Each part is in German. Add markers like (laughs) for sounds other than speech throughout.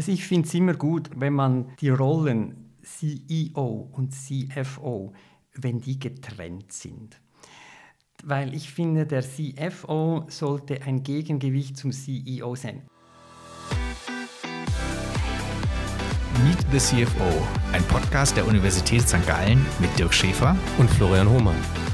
Also ich finde es immer gut, wenn man die Rollen CEO und CFO, wenn die getrennt sind. Weil ich finde, der CFO sollte ein Gegengewicht zum CEO sein. Meet the CFO, ein Podcast der Universität St. Gallen mit Dirk Schäfer und Florian Hohmann.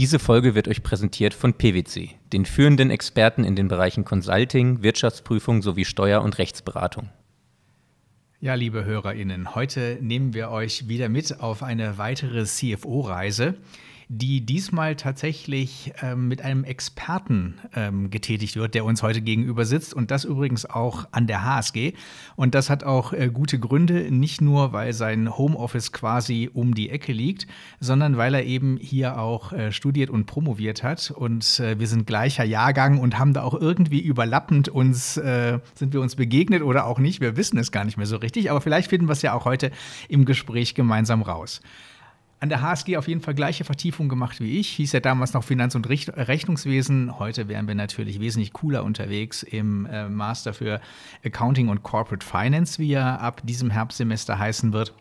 Diese Folge wird euch präsentiert von PwC, den führenden Experten in den Bereichen Consulting, Wirtschaftsprüfung sowie Steuer- und Rechtsberatung. Ja, liebe HörerInnen, heute nehmen wir euch wieder mit auf eine weitere CFO-Reise die diesmal tatsächlich ähm, mit einem Experten ähm, getätigt wird, der uns heute gegenüber sitzt und das übrigens auch an der HSG. Und das hat auch äh, gute Gründe, nicht nur, weil sein Homeoffice quasi um die Ecke liegt, sondern weil er eben hier auch äh, studiert und promoviert hat. Und äh, wir sind gleicher Jahrgang und haben da auch irgendwie überlappend uns, äh, sind wir uns begegnet oder auch nicht. Wir wissen es gar nicht mehr so richtig, aber vielleicht finden wir es ja auch heute im Gespräch gemeinsam raus an der HSG auf jeden Fall gleiche Vertiefung gemacht wie ich. Hieß ja damals noch Finanz- und Rechnungswesen. Heute wären wir natürlich wesentlich cooler unterwegs im äh, Master für Accounting und Corporate Finance, wie er ab diesem Herbstsemester heißen wird.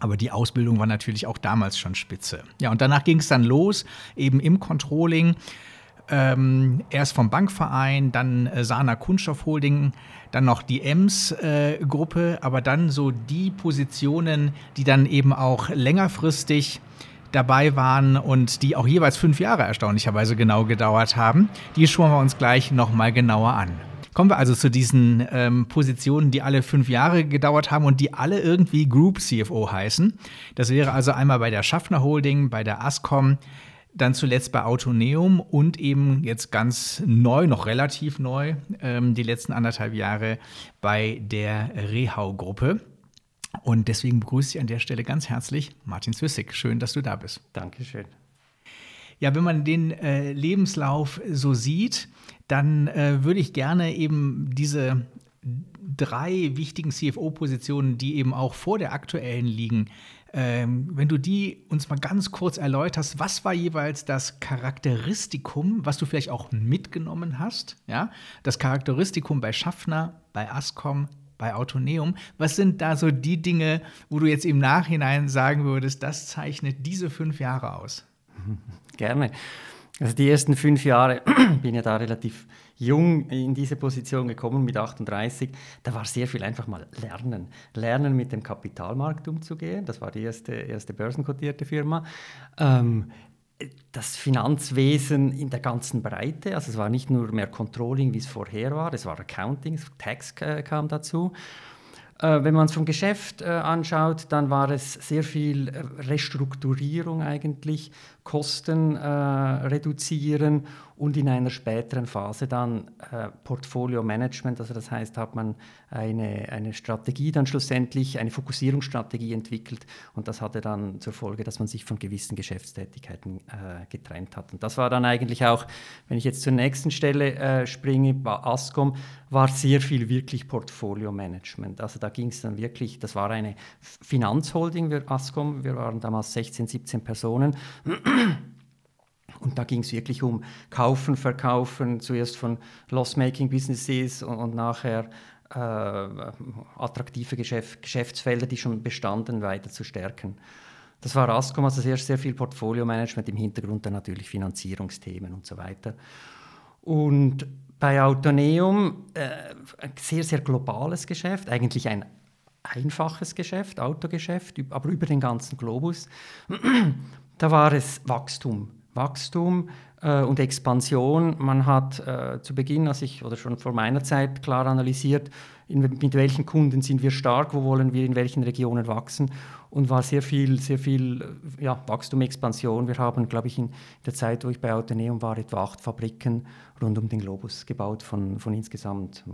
Aber die Ausbildung war natürlich auch damals schon spitze. Ja, und danach ging es dann los, eben im Controlling. Ähm, erst vom Bankverein, dann äh, Sana Kunststoff Holding, dann noch die EMS-Gruppe, äh, aber dann so die Positionen, die dann eben auch längerfristig dabei waren und die auch jeweils fünf Jahre erstaunlicherweise genau gedauert haben, die schauen wir uns gleich nochmal genauer an. Kommen wir also zu diesen ähm, Positionen, die alle fünf Jahre gedauert haben und die alle irgendwie Group CFO heißen. Das wäre also einmal bei der Schaffner Holding, bei der Ascom, dann zuletzt bei Autoneum und eben jetzt ganz neu, noch relativ neu, ähm, die letzten anderthalb Jahre bei der Rehau-Gruppe. Und deswegen begrüße ich an der Stelle ganz herzlich Martin Zwissig. Schön, dass du da bist. Dankeschön. Ja, wenn man den äh, Lebenslauf so sieht, dann äh, würde ich gerne eben diese drei wichtigen CFO-Positionen, die eben auch vor der aktuellen liegen, ähm, wenn du die uns mal ganz kurz erläuterst, was war jeweils das Charakteristikum, was du vielleicht auch mitgenommen hast? Ja, das Charakteristikum bei Schaffner, bei Ascom, bei Autoneum. Was sind da so die Dinge, wo du jetzt im Nachhinein sagen würdest, das zeichnet diese fünf Jahre aus? (laughs) Gerne. Also die ersten fünf Jahre (clears throat) bin ja da relativ jung in diese Position gekommen mit 38. Da war sehr viel einfach mal lernen. Lernen mit dem Kapitalmarkt umzugehen. Das war die erste, erste börsenkotierte Firma. Ähm, das Finanzwesen in der ganzen Breite. Also es war nicht nur mehr Controlling, wie es vorher war, es war Accounting, Tax äh, kam dazu. Äh, wenn man es vom Geschäft äh, anschaut, dann war es sehr viel Restrukturierung eigentlich, Kosten reduzieren und in einer späteren Phase dann äh, Portfolio Management, also das heißt, hat man eine, eine Strategie dann schlussendlich, eine Fokussierungsstrategie entwickelt und das hatte dann zur Folge, dass man sich von gewissen Geschäftstätigkeiten äh, getrennt hat. Und das war dann eigentlich auch, wenn ich jetzt zur nächsten Stelle äh, springe, bei Ascom, war sehr viel wirklich Portfolio Management. Also da ging es dann wirklich, das war eine Finanzholding für Ascom, wir waren damals 16, 17 Personen und da ging es wirklich um Kaufen, Verkaufen, zuerst von Loss-Making Businesses und, und nachher äh, attraktive Geschäft, Geschäftsfelder, die schon bestanden, weiter zu stärken. Das war Ascom, also sehr, sehr viel Portfolio-Management im Hintergrund, dann natürlich Finanzierungsthemen und so weiter. Und bei Autoneum äh, ein sehr, sehr globales Geschäft, eigentlich ein einfaches Geschäft, Autogeschäft, aber über den ganzen Globus. Da war es Wachstum. Wachstum äh, und Expansion. Man hat äh, zu Beginn, als ich oder schon vor meiner Zeit klar analysiert, in, mit welchen Kunden sind wir stark, wo wollen wir in welchen Regionen wachsen und war sehr viel, sehr viel äh, ja, Wachstum, Expansion. Wir haben, glaube ich, in der Zeit, wo ich bei Autoneum war, etwa acht Fabriken rund um den Globus gebaut, von, von insgesamt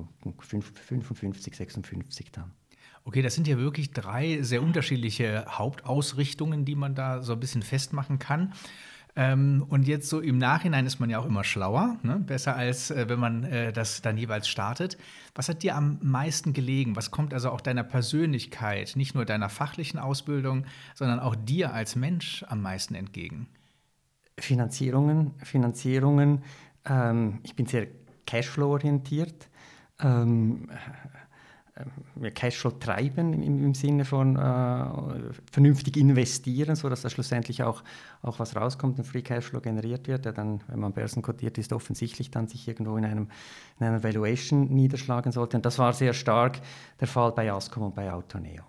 55, 56 dann. Okay, das sind ja wirklich drei sehr unterschiedliche Hauptausrichtungen, die man da so ein bisschen festmachen kann. Ähm, und jetzt so im Nachhinein ist man ja auch immer schlauer, ne? besser als äh, wenn man äh, das dann jeweils startet. Was hat dir am meisten gelegen? Was kommt also auch deiner Persönlichkeit, nicht nur deiner fachlichen Ausbildung, sondern auch dir als Mensch am meisten entgegen? Finanzierungen, Finanzierungen, Ähm, ich bin sehr Cashflow-orientiert. Ähm, äh, Cashflow treiben im, im Sinne von äh, vernünftig investieren, sodass da schlussendlich auch, auch was rauskommt, ein Free Cashflow generiert wird, der dann, wenn man börsenkodiert ist, offensichtlich dann sich irgendwo in, einem, in einer Valuation niederschlagen sollte. Und das war sehr stark der Fall bei Ascom und bei Autoneo.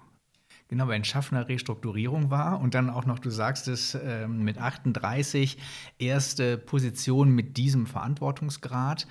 Genau, wenn Schaffner Restrukturierung war und dann auch noch, du sagst es, äh, mit 38 erste Position mit diesem Verantwortungsgrad.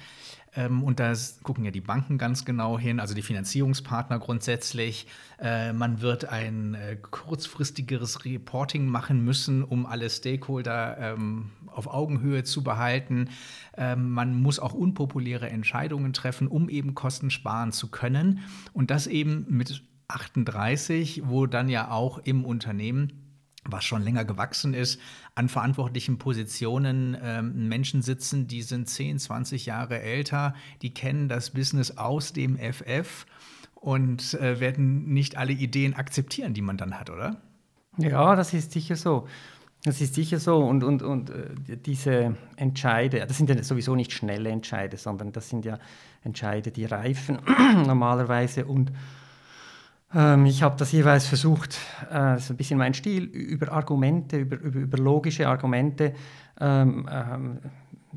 Ähm, und da gucken ja die Banken ganz genau hin, also die Finanzierungspartner grundsätzlich. Äh, man wird ein äh, kurzfristigeres Reporting machen müssen, um alle Stakeholder ähm, auf Augenhöhe zu behalten. Ähm, man muss auch unpopuläre Entscheidungen treffen, um eben Kosten sparen zu können. Und das eben mit 38, wo dann ja auch im Unternehmen was schon länger gewachsen ist, an verantwortlichen Positionen ähm, Menschen sitzen, die sind 10, 20 Jahre älter, die kennen das Business aus dem FF und äh, werden nicht alle Ideen akzeptieren, die man dann hat, oder? Ja, das ist sicher so. Das ist sicher so. Und, und, und äh, diese Entscheide, das sind ja sowieso nicht schnelle Entscheide, sondern das sind ja Entscheide, die reifen (clears throat) normalerweise und ich habe das jeweils versucht, äh, das ist ein bisschen mein Stil, über Argumente, über, über, über logische Argumente ähm, ähm,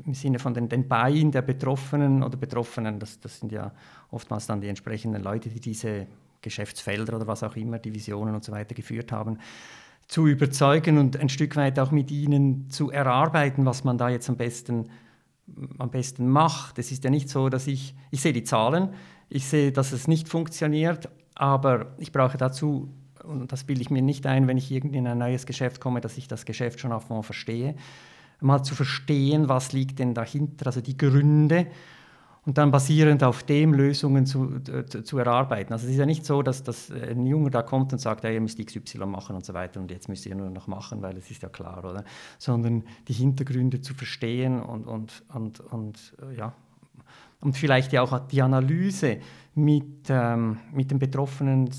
im Sinne von den, den Beinen der Betroffenen oder Betroffenen, das, das sind ja oftmals dann die entsprechenden Leute, die diese Geschäftsfelder oder was auch immer, Divisionen und so weiter geführt haben, zu überzeugen und ein Stück weit auch mit ihnen zu erarbeiten, was man da jetzt am besten, am besten macht. Es ist ja nicht so, dass ich, ich sehe die Zahlen, ich sehe, dass es nicht funktioniert, aber ich brauche dazu, und das bilde ich mir nicht ein, wenn ich irgendwie in ein neues Geschäft komme, dass ich das Geschäft schon auf einmal verstehe, mal zu verstehen, was liegt denn dahinter, also die Gründe und dann basierend auf dem Lösungen zu, zu, zu, erarbeiten. Also es ist ja nicht so, dass, dass ein Junger da kommt und sagt, ja, ihr müsst XY machen und so weiter und jetzt müsst ihr nur noch machen, weil es ist ja klar, oder? Sondern die Hintergründe zu verstehen und, und, und, und ja, und vielleicht ja auch die Analyse mit, ähm, mit den Betroffenen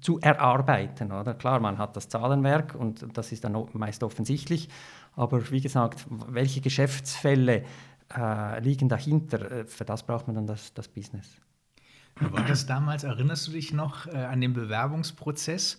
zu erarbeiten. Oder? Klar, man hat das Zahlenwerk und das ist dann meist offensichtlich, aber wie gesagt, welche Geschäftsfälle äh, liegen dahinter, äh, für das braucht man dann das, das Business. War das damals? Erinnerst du dich noch äh, an den Bewerbungsprozess?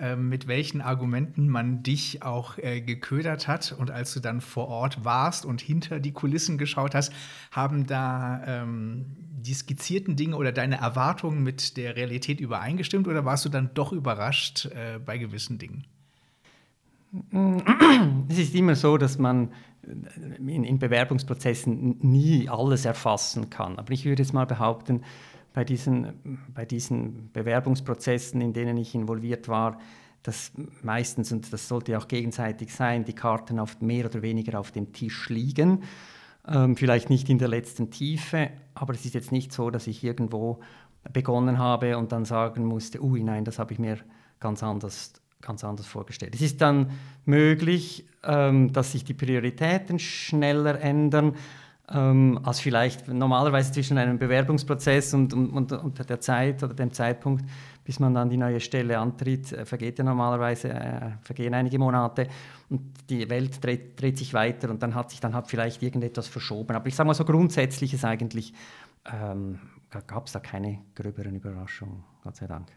Ähm, mit welchen Argumenten man dich auch äh, geködert hat. Und als du dann vor Ort warst und hinter die Kulissen geschaut hast, haben da ähm, die skizzierten Dinge oder deine Erwartungen mit der Realität übereingestimmt oder warst du dann doch überrascht äh, bei gewissen Dingen? Es ist immer so, dass man in, in, Bewerbungsprozessen nie alles erfassen kann. Aber ich würde jetzt mal behaupten, bei diesen, bei diesen Bewerbungsprozessen, in denen ich involviert war, dass meistens, und das sollte auch gegenseitig sein, die Karten auf mehr oder weniger auf dem Tisch liegen. Ähm, vielleicht nicht in der letzten Tiefe, aber es ist jetzt nicht so, dass ich irgendwo begonnen habe und dann sagen musste, ui, nein, das habe ich mir ganz anders, ganz anders vorgestellt. Es ist dann möglich, ähm, dass sich die Prioritäten schneller ändern ähm, als vielleicht normalerweise zwischen einem Bewerbungsprozess und, und, und, der Zeit oder dem Zeitpunkt, bis man dann die neue Stelle antritt, äh, vergeht ja normalerweise, äh, vergehen einige Monate und die Welt dreht, dreht, sich weiter und dann hat sich dann hat vielleicht irgendetwas verschoben. Aber ich sage mal so grundsätzlich ist eigentlich, ähm, gab es da keine gröberen Überraschungen, Gott sei Dank.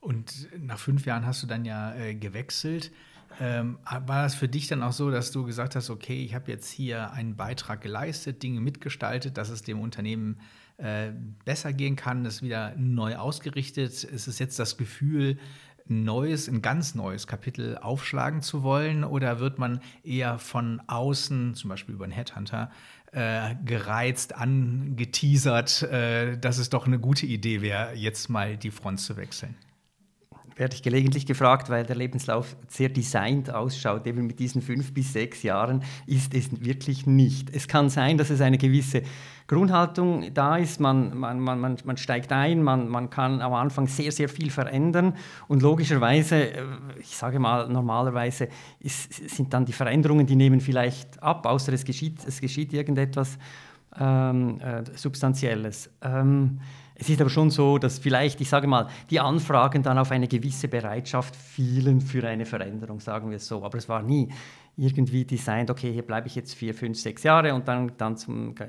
Und nach fünf Jahren hast du dann ja äh, gewechselt. Ähm, war das für dich dann auch so, dass du gesagt hast, okay, ich habe jetzt hier einen Beitrag geleistet, Dinge mitgestaltet, dass es dem Unternehmen äh, besser gehen kann, es wieder neu ausgerichtet? Ist es jetzt das Gefühl, ein neues, ein ganz neues Kapitel aufschlagen zu wollen? Oder wird man eher von außen, zum Beispiel über einen Headhunter, äh, gereizt, angeteasert, äh, dass es doch eine gute Idee wäre, jetzt mal die Front zu wechseln? Werde ich gelegentlich gefragt, weil der Lebenslauf sehr designt ausschaut, eben mit diesen fünf bis sechs Jahren, ist es wirklich nicht. Es kann sein, dass es eine gewisse Grundhaltung da ist, man, man, man, man steigt ein, man, man kann am Anfang sehr, sehr viel verändern und logischerweise, äh, ich sage mal, normalerweise ist, sind dann die Veränderungen, die nehmen vielleicht ab, außer es geschieht, es geschieht irgendetwas ähm, äh, Substanzielles. Ähm, es ist aber schon so, dass vielleicht, ich sage mal, die Anfragen dann auf eine gewisse Bereitschaft fielen für eine Veränderung, sagen wir es so. Aber es war nie irgendwie designt, okay, hier bleibe ich jetzt vier, fünf, sechs Jahre und dann, dann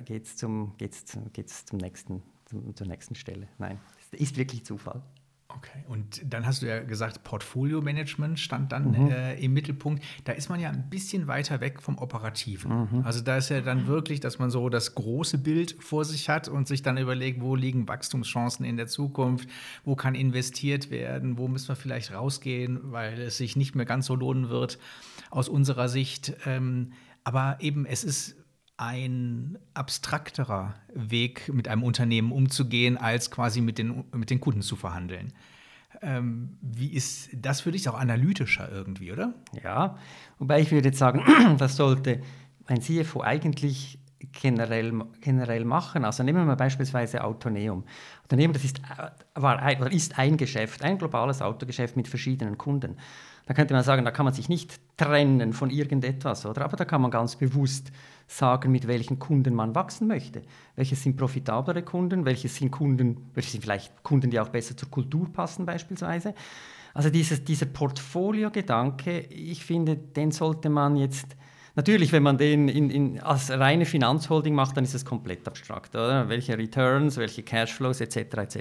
geht es zum, geht's, geht's zum nächsten, zum, zur nächsten Stelle. Nein, es ist wirklich Zufall. Okay, und dann hast du ja gesagt, Portfolio-Management stand dann mhm. äh, im Mittelpunkt. Da ist man ja ein bisschen weiter weg vom Operativen. Mhm. Also da ist ja dann wirklich, dass man so das große Bild vor sich hat und sich dann überlegt, wo liegen Wachstumschancen in der Zukunft, wo kann investiert werden, wo müssen wir vielleicht rausgehen, weil es sich nicht mehr ganz so lohnen wird aus unserer Sicht. Ähm, aber eben, es ist ein abstrakterer Weg, mit einem Unternehmen umzugehen, als quasi mit den, mit den Kunden zu verhandeln. Ähm, wie ist das für dich auch analytischer irgendwie, oder? Ja, wobei ich würde jetzt sagen, (clears throat) das sollte ein CFO eigentlich generell, generell machen. Also nehmen wir mal beispielsweise Autoneum. Autoneum, das ist, war ein, ist ein Geschäft, ein globales Autogeschäft mit verschiedenen Kunden. Da könnte man sagen, da kann man sich nicht trennen von irgendetwas, oder? Aber da kann man ganz bewusst sagen, mit welchen Kunden man wachsen möchte. Welche sind profitablere Kunden, welche sind Kunden, welche sind vielleicht Kunden, die auch besser zur Kultur passen beispielsweise. Also dieses, dieser Portfolio-Gedanke, ich finde, den sollte man jetzt Natürlich, wenn man den in, in, als reine Finanzholding macht, dann ist es komplett abstrakt. Oder? Welche Returns, welche Cashflows etc. etc.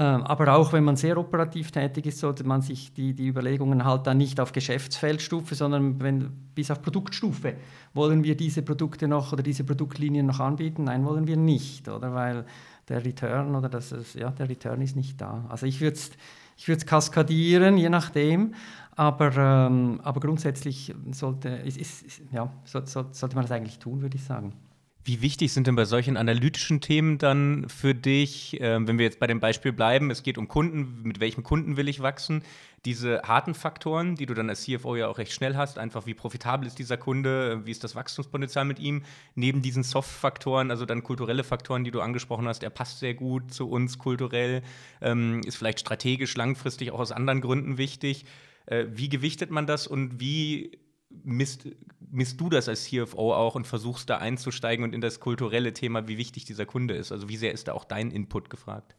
Ähm, aber auch wenn man sehr operativ tätig ist, sollte man sich die, die Überlegungen halt dann nicht auf Geschäftsfeldstufe, sondern wenn, bis auf Produktstufe. Wollen wir diese Produkte noch oder diese Produktlinien noch anbieten? Nein, wollen wir nicht, oder? Weil der Return oder das ist, ja, der Return ist nicht da. Also ich würde es ich kaskadieren, je nachdem, aber, ähm, aber grundsätzlich sollte, ist, ist, ja, so, so, sollte man das eigentlich tun, würde ich sagen. Wie wichtig sind denn bei solchen analytischen Themen dann für dich, äh, wenn wir jetzt bei dem Beispiel bleiben, es geht um Kunden, mit welchem Kunden will ich wachsen, diese harten Faktoren, die du dann als CFO ja auch recht schnell hast, einfach wie profitabel ist dieser Kunde, wie ist das Wachstumspotenzial mit ihm, neben diesen Soft-Faktoren, also dann kulturelle Faktoren, die du angesprochen hast, er passt sehr gut zu uns kulturell, ähm, ist vielleicht strategisch langfristig auch aus anderen Gründen wichtig. Äh, wie gewichtet man das und wie misst, misst du das als CFO auch und versuchst da einzusteigen und in das kulturelle Thema, wie wichtig dieser Kunde ist? Also wie sehr ist da auch dein Input gefragt?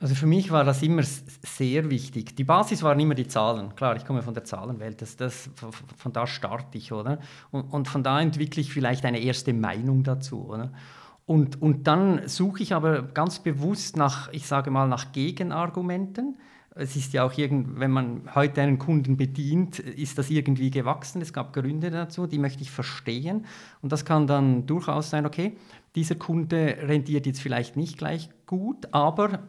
Also für mich war das immer sehr wichtig. Die Basis waren immer die Zahlen. Klar, ich komme von der Zahlenwelt, das, das, von da starte ich, oder? Und, und von da entwickle ich vielleicht eine erste Meinung dazu, oder? Und, und dann suche ich aber ganz bewusst nach, ich sage mal, nach Gegenargumenten es ist ja auch irgend, wenn man heute einen Kunden bedient, ist das irgendwie gewachsen. Es gab Gründe dazu, die möchte ich verstehen. Und das kann dann durchaus sein, okay, dieser Kunde rendiert jetzt vielleicht nicht gleich gut, aber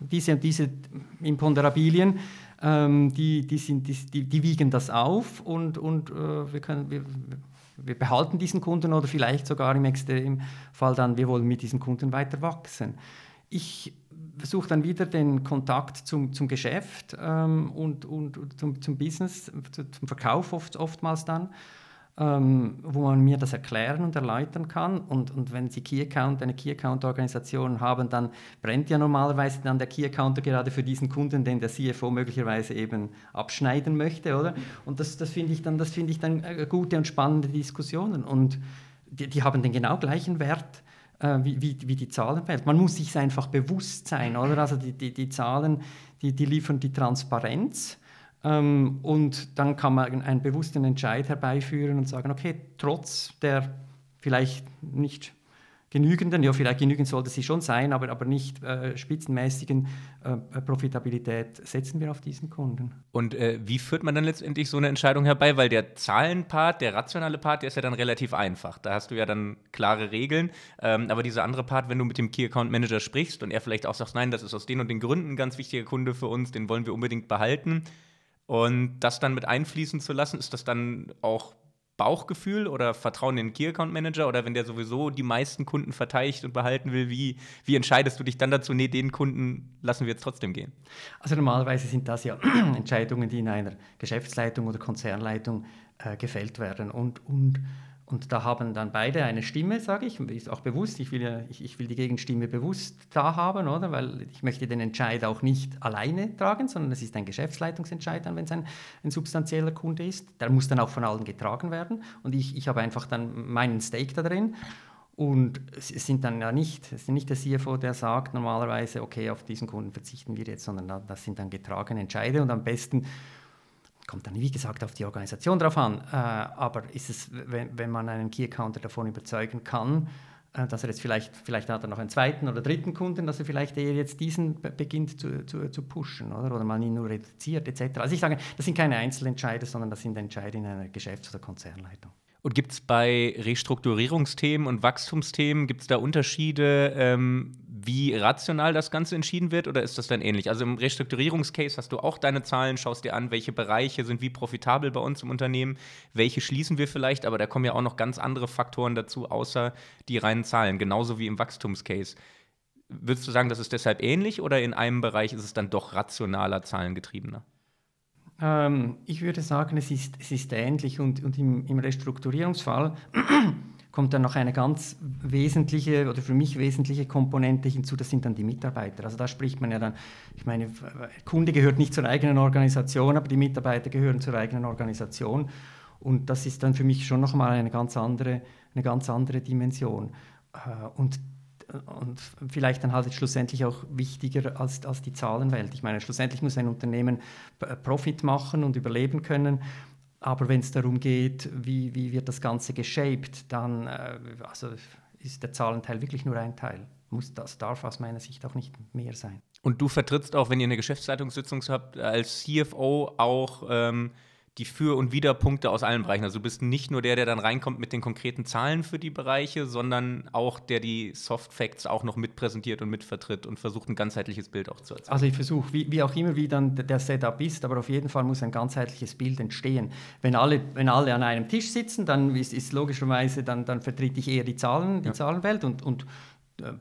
diese und diese Imponderabilien, ähm, die, die, sind, die, die, wiegen das auf und, und äh, wir, können, wir, wir behalten diesen Kunden oder vielleicht sogar im Extremfall dann, wir wollen mit diesem Kunden weiter wachsen. Ich versuche dann wieder den Kontakt zum, zum Geschäft ähm, und, und, zum, zum Business, zum Verkauf oft, oftmals dann, ähm, wo man mir das erklären und erläutern kann. Und, und wenn Sie Key Account, eine Key Account Organisation haben, dann brennt ja normalerweise dann der Key Accounter gerade für diesen Kunden, den der CFO möglicherweise eben abschneiden möchte, oder? Und das, das finde ich dann, ich dann äh, gute und spannende Diskussionen. Und die, die haben den genau gleichen Wert äh, wie, wie, wie, die Zahlenwelt. Man muss sich einfach bewusst sein, oder? Also die, die, die Zahlen, die, die liefern die Transparenz. Ähm, und dann kann man einen bewussten Entscheid herbeiführen und sagen, okay, trotz der vielleicht nicht genügenden, ja vielleicht genügend sollte sie schon sein, aber, aber nicht äh, spitzenmäßigen äh, Profitabilität setzen wir auf diesen Kunden. Und äh, wie führt man dann letztendlich so eine Entscheidung herbei? Weil der Zahlenpart, der rationale Part, der ist ja dann relativ einfach. Da hast du ja dann klare Regeln. Ähm, aber dieser andere Part, wenn du mit dem Key Account Manager sprichst und er vielleicht auch sagt, nein, das ist aus den und den Gründen ein ganz wichtiger Kunde für uns, den wollen wir unbedingt behalten. Und das dann mit einfließen zu lassen, ist das dann auch Bauchgefühl oder Vertrauen in den Key Account Manager oder wenn der sowieso die meisten Kunden verteidigt und behalten will, wie, wie entscheidest du dich dann dazu, nee, den Kunden lassen wir jetzt trotzdem gehen? Also normalerweise sind das ja (clears throat) Entscheidungen, die in einer Geschäftsleitung oder Konzernleitung äh, gefällt werden und, und und da haben dann beide eine Stimme, sage ich, ist auch bewusst, ich will, ja, ich, ich, will die Gegenstimme bewusst da haben, oder? weil ich möchte den Entscheid auch nicht alleine tragen, sondern es ist ein Geschäftsleitungsentscheid, wenn es ein, ein substanzieller Kunde ist. Der muss dann auch von allen getragen werden und ich, ich habe einfach dann meinen Stake da drin. Und es sind dann ja nicht, es ist nicht der CFO, der sagt normalerweise, okay, auf diesen Kunden verzichten wir jetzt, sondern das sind dann getragene Entscheide und am besten kommt dann, wie gesagt, auf die Organisation drauf an. Äh, aber ist es, wenn, wenn man einen Key-Accounter davon überzeugen kann, äh, dass er jetzt vielleicht, vielleicht hat er noch einen zweiten oder dritten Kunden, dass er vielleicht eher jetzt diesen beginnt zu, zu, zu pushen oder, oder man ihn nur reduziert etc. Also ich sage, das sind keine Einzelentscheide, sondern das sind Entscheide in einer Geschäfts- oder Konzernleitung. Und gibt es bei Restrukturierungsthemen und Wachstumsthemen, gibt es da Unterschiede, ähm, wie rational das Ganze entschieden wird oder ist das dann ähnlich? Also im Restrukturierungscase hast du auch deine Zahlen, schaust dir an, welche Bereiche sind wie profitabel bei uns im Unternehmen, welche schließen wir vielleicht, aber da kommen ja auch noch ganz andere Faktoren dazu, außer die reinen Zahlen, genauso wie im Wachstumscase. Würdest du sagen, das ist deshalb ähnlich oder in einem Bereich ist es dann doch rationaler, zahlengetriebener? Ähm, ich würde sagen, es ist, es ist ähnlich und, und im, im Restrukturierungsfall kommt dann noch eine ganz wesentliche oder für mich wesentliche Komponente hinzu, das sind dann die Mitarbeiter. Also da spricht man ja dann, ich meine, Kunde gehört nicht zur eigenen Organisation, aber die Mitarbeiter gehören zur eigenen Organisation. Und das ist dann für mich schon nochmal eine ganz andere, eine ganz andere Dimension. Äh, und und vielleicht dann halt schlussendlich auch wichtiger als, als die Zahlenwelt. Ich meine, schlussendlich muss ein Unternehmen Profit machen und überleben können. Aber wenn es darum geht, wie, wie wird das Ganze geshaped, dann äh, also ist der Zahlenteil wirklich nur ein Teil. Muss, das darf aus meiner Sicht auch nicht mehr sein. Und du vertrittst auch, wenn ihr eine Geschäftsleitungssitzung habt, als CFO auch ähm, die Für- und Widerpunkte aus allen Bereichen. Also du bist nicht nur der, der dann reinkommt mit den konkreten Zahlen für die Bereiche, sondern auch der die Soft Facts auch noch mitpräsentiert und mitvertritt und versucht, ein ganzheitliches Bild auch zu erzeugen. Also ich versuche, wie, wie, auch immer, wie dann der Setup ist, aber auf jeden Fall muss ein ganzheitliches Bild entstehen. Wenn alle, wenn alle an einem Tisch sitzen, dann ist, ist logischerweise, dann, dann vertrete ich eher die Zahlen, die ja. Zahlenwelt und, und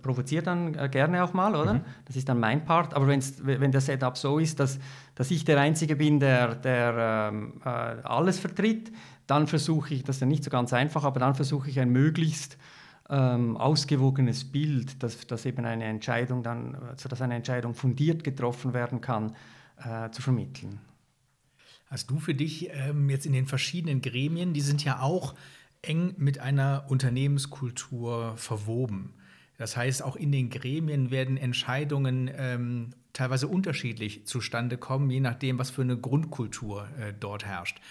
provoziere dann äh, gerne auch mal, oder? Mhm. Das ist dann mein Part. Aber wenn's, wenn der Setup so ist, dass, dass ich der Einzige bin, der, der ähm, äh, alles vertritt, dann versuche ich, das ist ja nicht so ganz einfach, aber dann versuche ich ein möglichst ähm, ausgewogenes Bild, dass, dass eben eine Entscheidung dann, sodass eine Entscheidung fundiert getroffen werden kann, äh, zu vermitteln. Hast du für dich ähm, jetzt in den verschiedenen Gremien, die sind ja auch eng mit einer Unternehmenskultur verwoben. Das heißt, auch in den Gremien werden Entscheidungen ähm, teilweise unterschiedlich zustande kommen, je nachdem, was für eine Grundkultur äh, dort herrscht.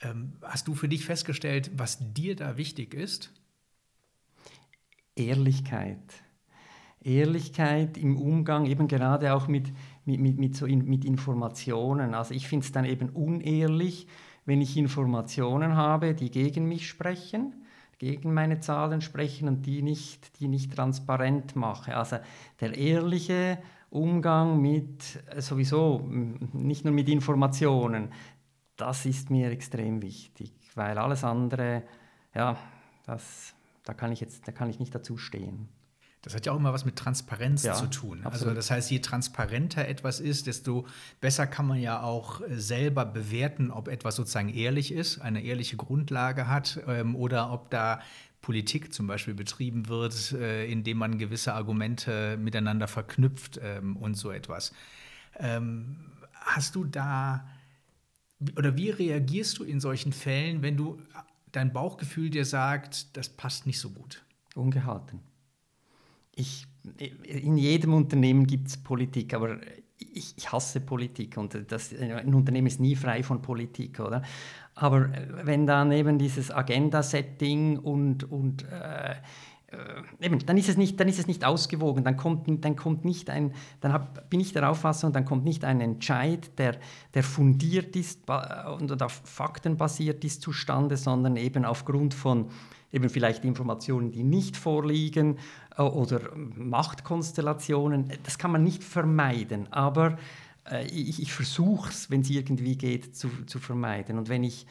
Ähm, hast du für dich festgestellt, was dir da wichtig ist? Ehrlichkeit. Ehrlichkeit im Umgang, eben gerade auch mit, mit, mit, mit, so in, mit Informationen. Also ich finde es dann eben unehrlich, wenn ich Informationen habe, die gegen mich sprechen gegen meine Zahlen sprechen und die nicht, die nicht transparent mache. Also der ehrliche Umgang mit äh, sowieso, nicht nur mit Informationen, das ist mir extrem wichtig, weil alles andere, ja, das, da kann ich jetzt, da kann ich nicht dazu stehen. Das hat ja auch immer was mit Transparenz ja, zu tun. Also absolut. Also das heißt, je transparenter etwas ist, desto besser kann man ja auch äh, selber bewerten, ob etwas sozusagen ehrlich ist, eine ehrliche Grundlage hat ähm, oder ob da Politik zum Beispiel betrieben wird, äh, indem man gewisse Argumente miteinander verknüpft ähm, und so etwas. Ähm, hast du da oder wie reagierst du in solchen Fällen, wenn du dein Bauchgefühl dir sagt, das passt nicht so gut? Ungehalten ich, in jedem Unternehmen gibt es Politik, aber ich, ich, hasse Politik und das, ein Unternehmen ist nie frei von Politik, oder? Aber wenn dann eben dieses Agenda-Setting und, und äh, eben, dann ist es nicht, dann ist es nicht ausgewogen, dann kommt, dann kommt nicht ein, dann hab, bin ich der Auffassung, dann kommt nicht ein Entscheid, der, der fundiert ist und auf Fakten basiert ist zustande, sondern eben aufgrund von eben vielleicht Informationen, die nicht vorliegen oder Machtkonstellationen. Das kann man nicht vermeiden, aber äh, ich, ich versuche es, wenn es irgendwie geht, zu, zu vermeiden. Und wenn ich,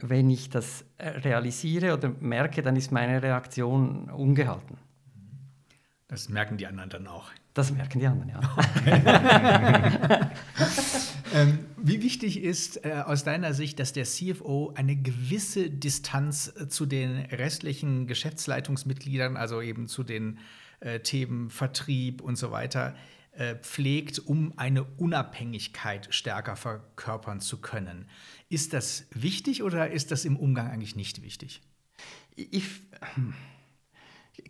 wenn ich das äh, realisiere oder merke, dann ist meine Reaktion ungehalten. Das merken die anderen dann auch. Das merken die anderen, ja. (laughs) ähm, wie wichtig ist äh, aus deiner Sicht, dass der CFO eine gewisse Distanz äh, zu den restlichen Geschäftsleitungsmitgliedern, also eben zu den äh, Themen Vertrieb und so weiter, äh, pflegt, um eine Unabhängigkeit stärker verkörpern zu können? Ist das wichtig oder ist das im Umgang eigentlich nicht wichtig? Ich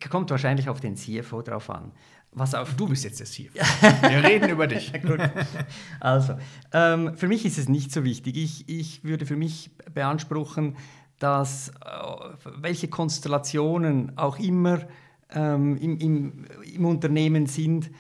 Kommt wahrscheinlich auf den CFO drauf an. Was auf du bist jetzt der CFO. Wir reden über dich. (laughs) also, ähm, für mich ist es nicht so wichtig. Ich, ich würde für mich beanspruchen, dass äh, welche Konstellationen auch immer ähm, im, im, im, Unternehmen sind,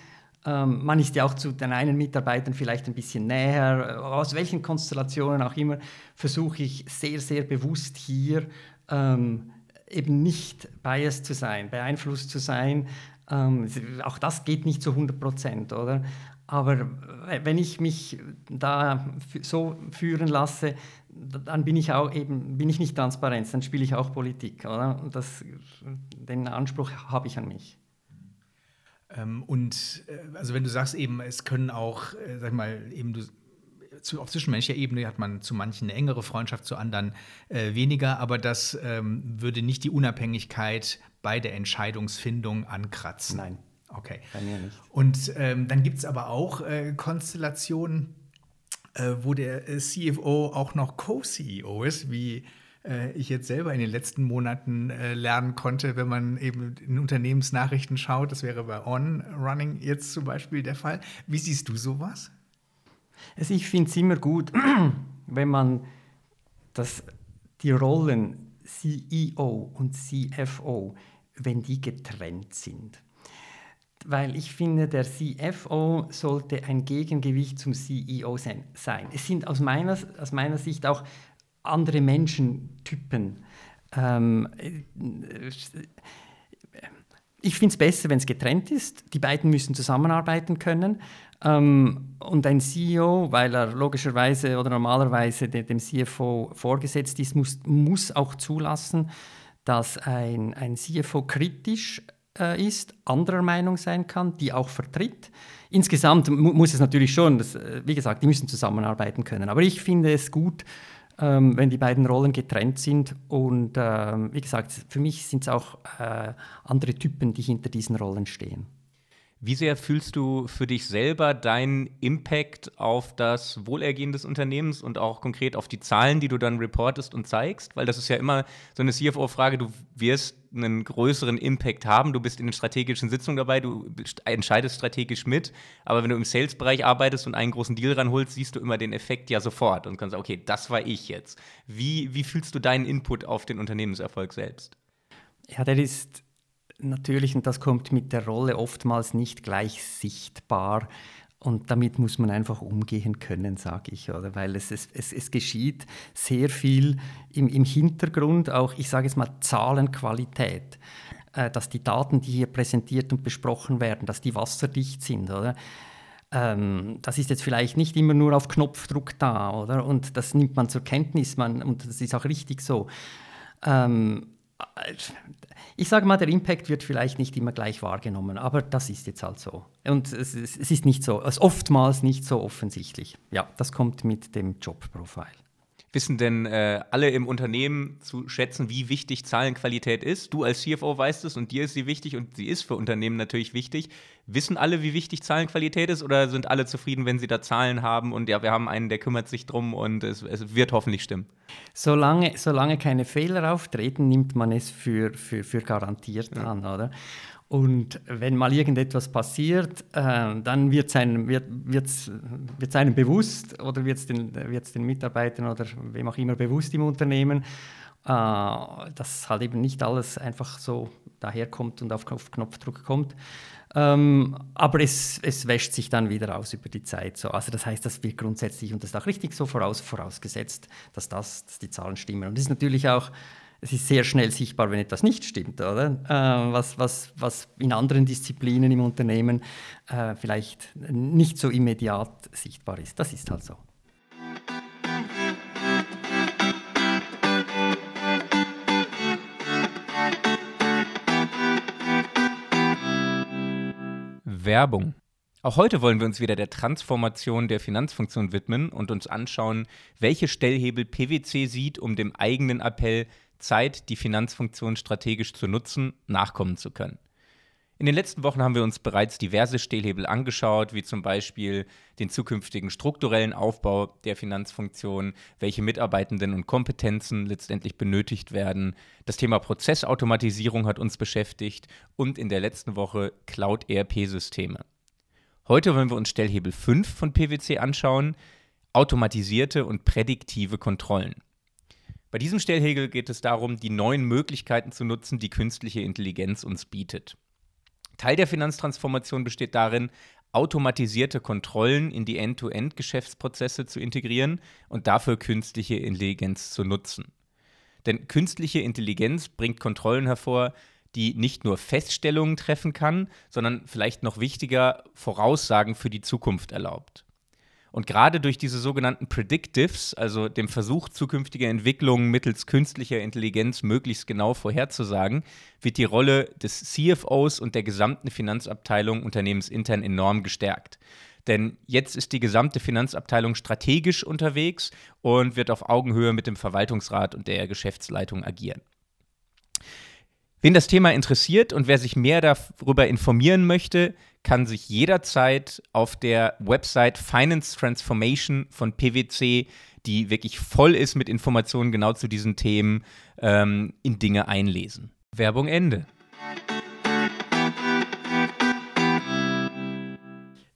ähm, man ist ja auch zu den einen Mitarbeitern vielleicht ein bisschen näher. Aus welchen Konstellationen auch immer versuche ich sehr, sehr bewusst hier ähm, eben nicht biased zu sein, beeinflusst zu sein. Ähm, auch das geht nicht zu 100 Prozent, oder? Aber wenn ich mich da so führen lasse, dann bin ich auch eben bin ich nicht transparent, dann spiele ich auch Politik, oder? Das, den Anspruch habe ich an mich. Ähm, und äh, also wenn du sagst eben, es können auch, äh, sag mal, eben du auf zwischenmenschlicher Ebene hat man zu manchen eine engere Freundschaft, zu anderen äh, weniger, aber das ähm, würde nicht die Unabhängigkeit bei der Entscheidungsfindung ankratzen. Nein. Okay. Bei mir nicht. Und ähm, dann gibt es aber auch äh, Konstellationen, äh, wo der äh, CFO auch noch Co-CEO ist, wie äh, ich jetzt selber in den letzten Monaten äh, lernen konnte, wenn man eben in Unternehmensnachrichten schaut. Das wäre bei On Running jetzt zum Beispiel der Fall. Wie siehst du sowas? Also ich finde es immer gut, (clears throat) wenn man das, die Rollen CEO und CFO, wenn die getrennt sind. Weil ich finde, der CFO sollte ein Gegengewicht zum CEO sein. Es sind aus meiner, aus meiner Sicht auch andere Menschentypen. Ähm, ich finde es besser, wenn es getrennt ist. Die beiden müssen zusammenarbeiten können. Ähm, und ein CEO, weil er logischerweise oder normalerweise de, dem CFO vorgesetzt ist, muss, muss auch zulassen, dass ein, ein CFO kritisch äh, ist, anderer Meinung sein kann, die auch vertritt. Insgesamt mu muss es natürlich schon, das, äh, wie gesagt, die müssen zusammenarbeiten können. Aber ich finde es gut, ähm, wenn die beiden Rollen getrennt sind. Und ähm, wie gesagt, für mich sind es auch äh, andere Typen, die hinter diesen Rollen stehen. Wie sehr fühlst du für dich selber deinen Impact auf das Wohlergehen des Unternehmens und auch konkret auf die Zahlen, die du dann reportest und zeigst? Weil das ist ja immer so eine CFO-Frage, du wirst einen größeren Impact haben, du bist in den strategischen Sitzungen dabei, du entscheidest strategisch mit, aber wenn du im Sales-Bereich arbeitest und einen großen Deal ranholst, siehst du immer den Effekt ja sofort und kannst sagen, okay, das war ich jetzt. Wie, wie fühlst du deinen Input auf den Unternehmenserfolg selbst? Ja, der ist natürlich, und das kommt mit der Rolle oftmals nicht gleich sichtbar. Und damit muss man einfach umgehen können, sage ich, oder? Weil es, es, es, es geschieht sehr viel im, im Hintergrund, auch, ich sage es mal, Zahlenqualität. Äh, dass die Daten, die hier präsentiert und besprochen werden, dass die wasserdicht sind, oder? Ähm, das ist jetzt vielleicht nicht immer nur auf Knopfdruck da, oder? Und das nimmt man zur Kenntnis, man, und das ist auch richtig so. Ähm, ich sage mal, der Impact wird vielleicht nicht immer gleich wahrgenommen, aber das ist jetzt halt so. Und es, es ist nicht so, es ist oftmals nicht so offensichtlich. Ja, das kommt mit dem Jobprofil. Wissen denn äh, alle im Unternehmen zu schätzen, wie wichtig Zahlenqualität ist? Du als CFO weißt es und dir ist sie wichtig und sie ist für Unternehmen natürlich wichtig. Wissen alle, wie wichtig Zahlenqualität ist oder sind alle zufrieden, wenn sie da Zahlen haben und ja, wir haben einen, der kümmert sich drum und es, es wird hoffentlich stimmen? Solange, solange keine Fehler auftreten, nimmt man es für, für, für garantiert ja. an, oder? Und wenn mal irgendetwas passiert, äh, dann wird es einem, wird, wird's, wird's einem bewusst oder wird es den, den Mitarbeitern oder wem auch immer bewusst im Unternehmen, äh, dass halt eben nicht alles einfach so daherkommt und auf, auf Knopfdruck kommt. Ähm, aber es, es wäscht sich dann wieder aus über die Zeit. So. Also das heißt, das wird grundsätzlich und das ist auch richtig so voraus, vorausgesetzt, dass, das, dass die Zahlen stimmen. Und das ist natürlich auch es ist sehr schnell sichtbar, wenn etwas nicht stimmt, oder? Äh, was, was, was in anderen Disziplinen im Unternehmen äh, vielleicht nicht so immediat sichtbar ist. Das ist halt so. Werbung. Auch heute wollen wir uns wieder der Transformation der Finanzfunktion widmen und uns anschauen, welche Stellhebel PwC sieht, um dem eigenen Appell Zeit, die Finanzfunktion strategisch zu nutzen, nachkommen zu können. In den letzten Wochen haben wir uns bereits diverse Stellhebel angeschaut, wie zum Beispiel den zukünftigen strukturellen Aufbau der Finanzfunktion, welche Mitarbeitenden und Kompetenzen letztendlich benötigt werden. Das Thema Prozessautomatisierung hat uns beschäftigt und in der letzten Woche Cloud-ERP-Systeme. Heute wollen wir uns Stellhebel 5 von PwC anschauen, automatisierte und prädiktive Kontrollen. Bei diesem Stellhegel geht es darum, die neuen Möglichkeiten zu nutzen, die künstliche Intelligenz uns bietet. Teil der Finanztransformation besteht darin, automatisierte Kontrollen in die End-to-End-Geschäftsprozesse zu integrieren und dafür künstliche Intelligenz zu nutzen. Denn künstliche Intelligenz bringt Kontrollen hervor, die nicht nur Feststellungen treffen kann, sondern vielleicht noch wichtiger Voraussagen für die Zukunft erlaubt. Und gerade durch diese sogenannten Predictives, also dem Versuch, zukünftige Entwicklungen mittels künstlicher Intelligenz möglichst genau vorherzusagen, wird die Rolle des CFOs und der gesamten Finanzabteilung unternehmensintern enorm gestärkt. Denn jetzt ist die gesamte Finanzabteilung strategisch unterwegs und wird auf Augenhöhe mit dem Verwaltungsrat und der Geschäftsleitung agieren. Wen das Thema interessiert und wer sich mehr darüber informieren möchte, kann sich jederzeit auf der Website Finance Transformation von PwC, die wirklich voll ist mit Informationen genau zu diesen Themen, ähm, in Dinge einlesen. Werbung Ende.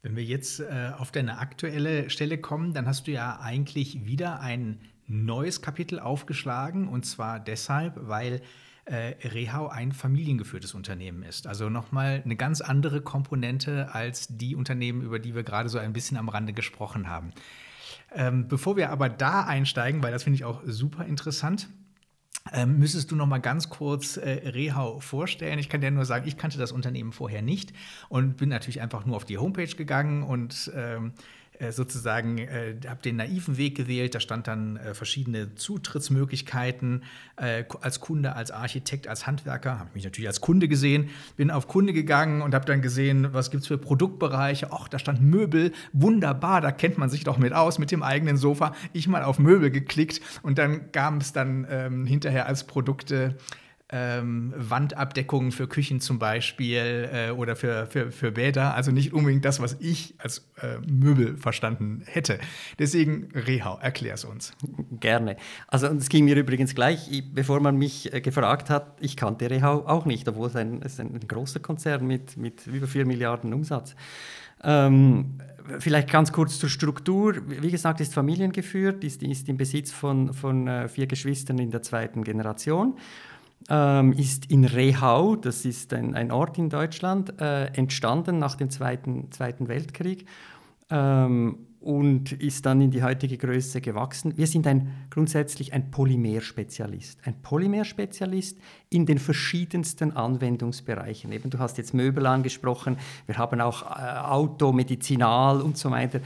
Wenn wir jetzt äh, auf deine aktuelle Stelle kommen, dann hast du ja eigentlich wieder ein neues Kapitel aufgeschlagen und zwar deshalb, weil äh, Rehau ein familiengeführtes Unternehmen ist. Also nochmal eine ganz andere Komponente als die Unternehmen, über die wir gerade so ein bisschen am Rande gesprochen haben. Ähm, bevor wir aber da einsteigen, weil das finde ich auch super interessant, ähm, müsstest du noch mal ganz kurz äh, Rehau vorstellen? Ich kann dir nur sagen, ich kannte das Unternehmen vorher nicht und bin natürlich einfach nur auf die Homepage gegangen und ähm, äh, sozusagen, äh, habe den naiven Weg gewählt. Da stand dann äh, verschiedene Zutrittsmöglichkeiten äh, als Kunde, als Architekt, als Handwerker. Habe mich natürlich als Kunde gesehen, bin auf Kunde gegangen und habe dann gesehen, was gibt es für Produktbereiche. Ach, da stand Möbel, wunderbar, da kennt man sich doch mit aus, mit dem eigenen Sofa. Ich mal auf Möbel geklickt und dann kam es dann ähm, hinterher als Produkte ähm, Wandabdeckungen für Küchen zum Beispiel äh, oder für, für, für Bäder. Also nicht unbedingt das, was ich als äh, Möbel verstanden hätte. Deswegen, Rehau, erklär es uns. Gerne. Also es ging mir übrigens gleich, bevor man mich äh, gefragt hat, ich kannte Rehau auch nicht, obwohl es ein, es ein, großer Konzern mit, mit über 4 Milliarden Umsatz. Ähm, vielleicht ganz kurz zur Struktur. Wie gesagt, ist familiengeführt, ist, ist im Besitz von, von äh, vier Geschwistern in der zweiten Generation ähm, ist in Rehau, das ist ein, ein Ort in Deutschland, äh, entstanden nach dem Zweiten, Zweiten Weltkrieg ähm, und ist dann in die heutige Größe gewachsen. Wir sind ein, grundsätzlich ein Polymerspezialist. Ein Polymerspezialist in den verschiedensten Anwendungsbereichen. Eben, du hast jetzt Möbel angesprochen, wir haben auch äh, Auto, Medizinal und so weiter.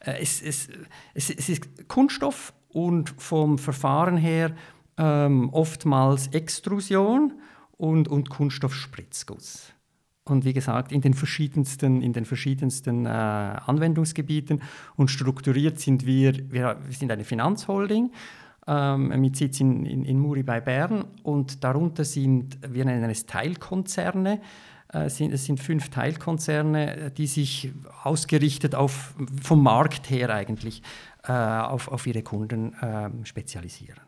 Äh, es, es, es, es ist Kunststoff und vom Verfahren her ähm, oftmals Extrusion und, und Kunststoffspritzguss. Und wie gesagt, in den verschiedensten, in den verschiedensten äh, Anwendungsgebieten. Und strukturiert sind wir, wir, sind eine Finanzholding ähm, mit Sitz in, in, in Muri bei Bern. Und darunter sind, wir nennen es Teilkonzerne, äh, sind, es sind fünf Teilkonzerne, die sich ausgerichtet auf, vom Markt her eigentlich äh, auf, auf ihre Kunden äh, spezialisieren.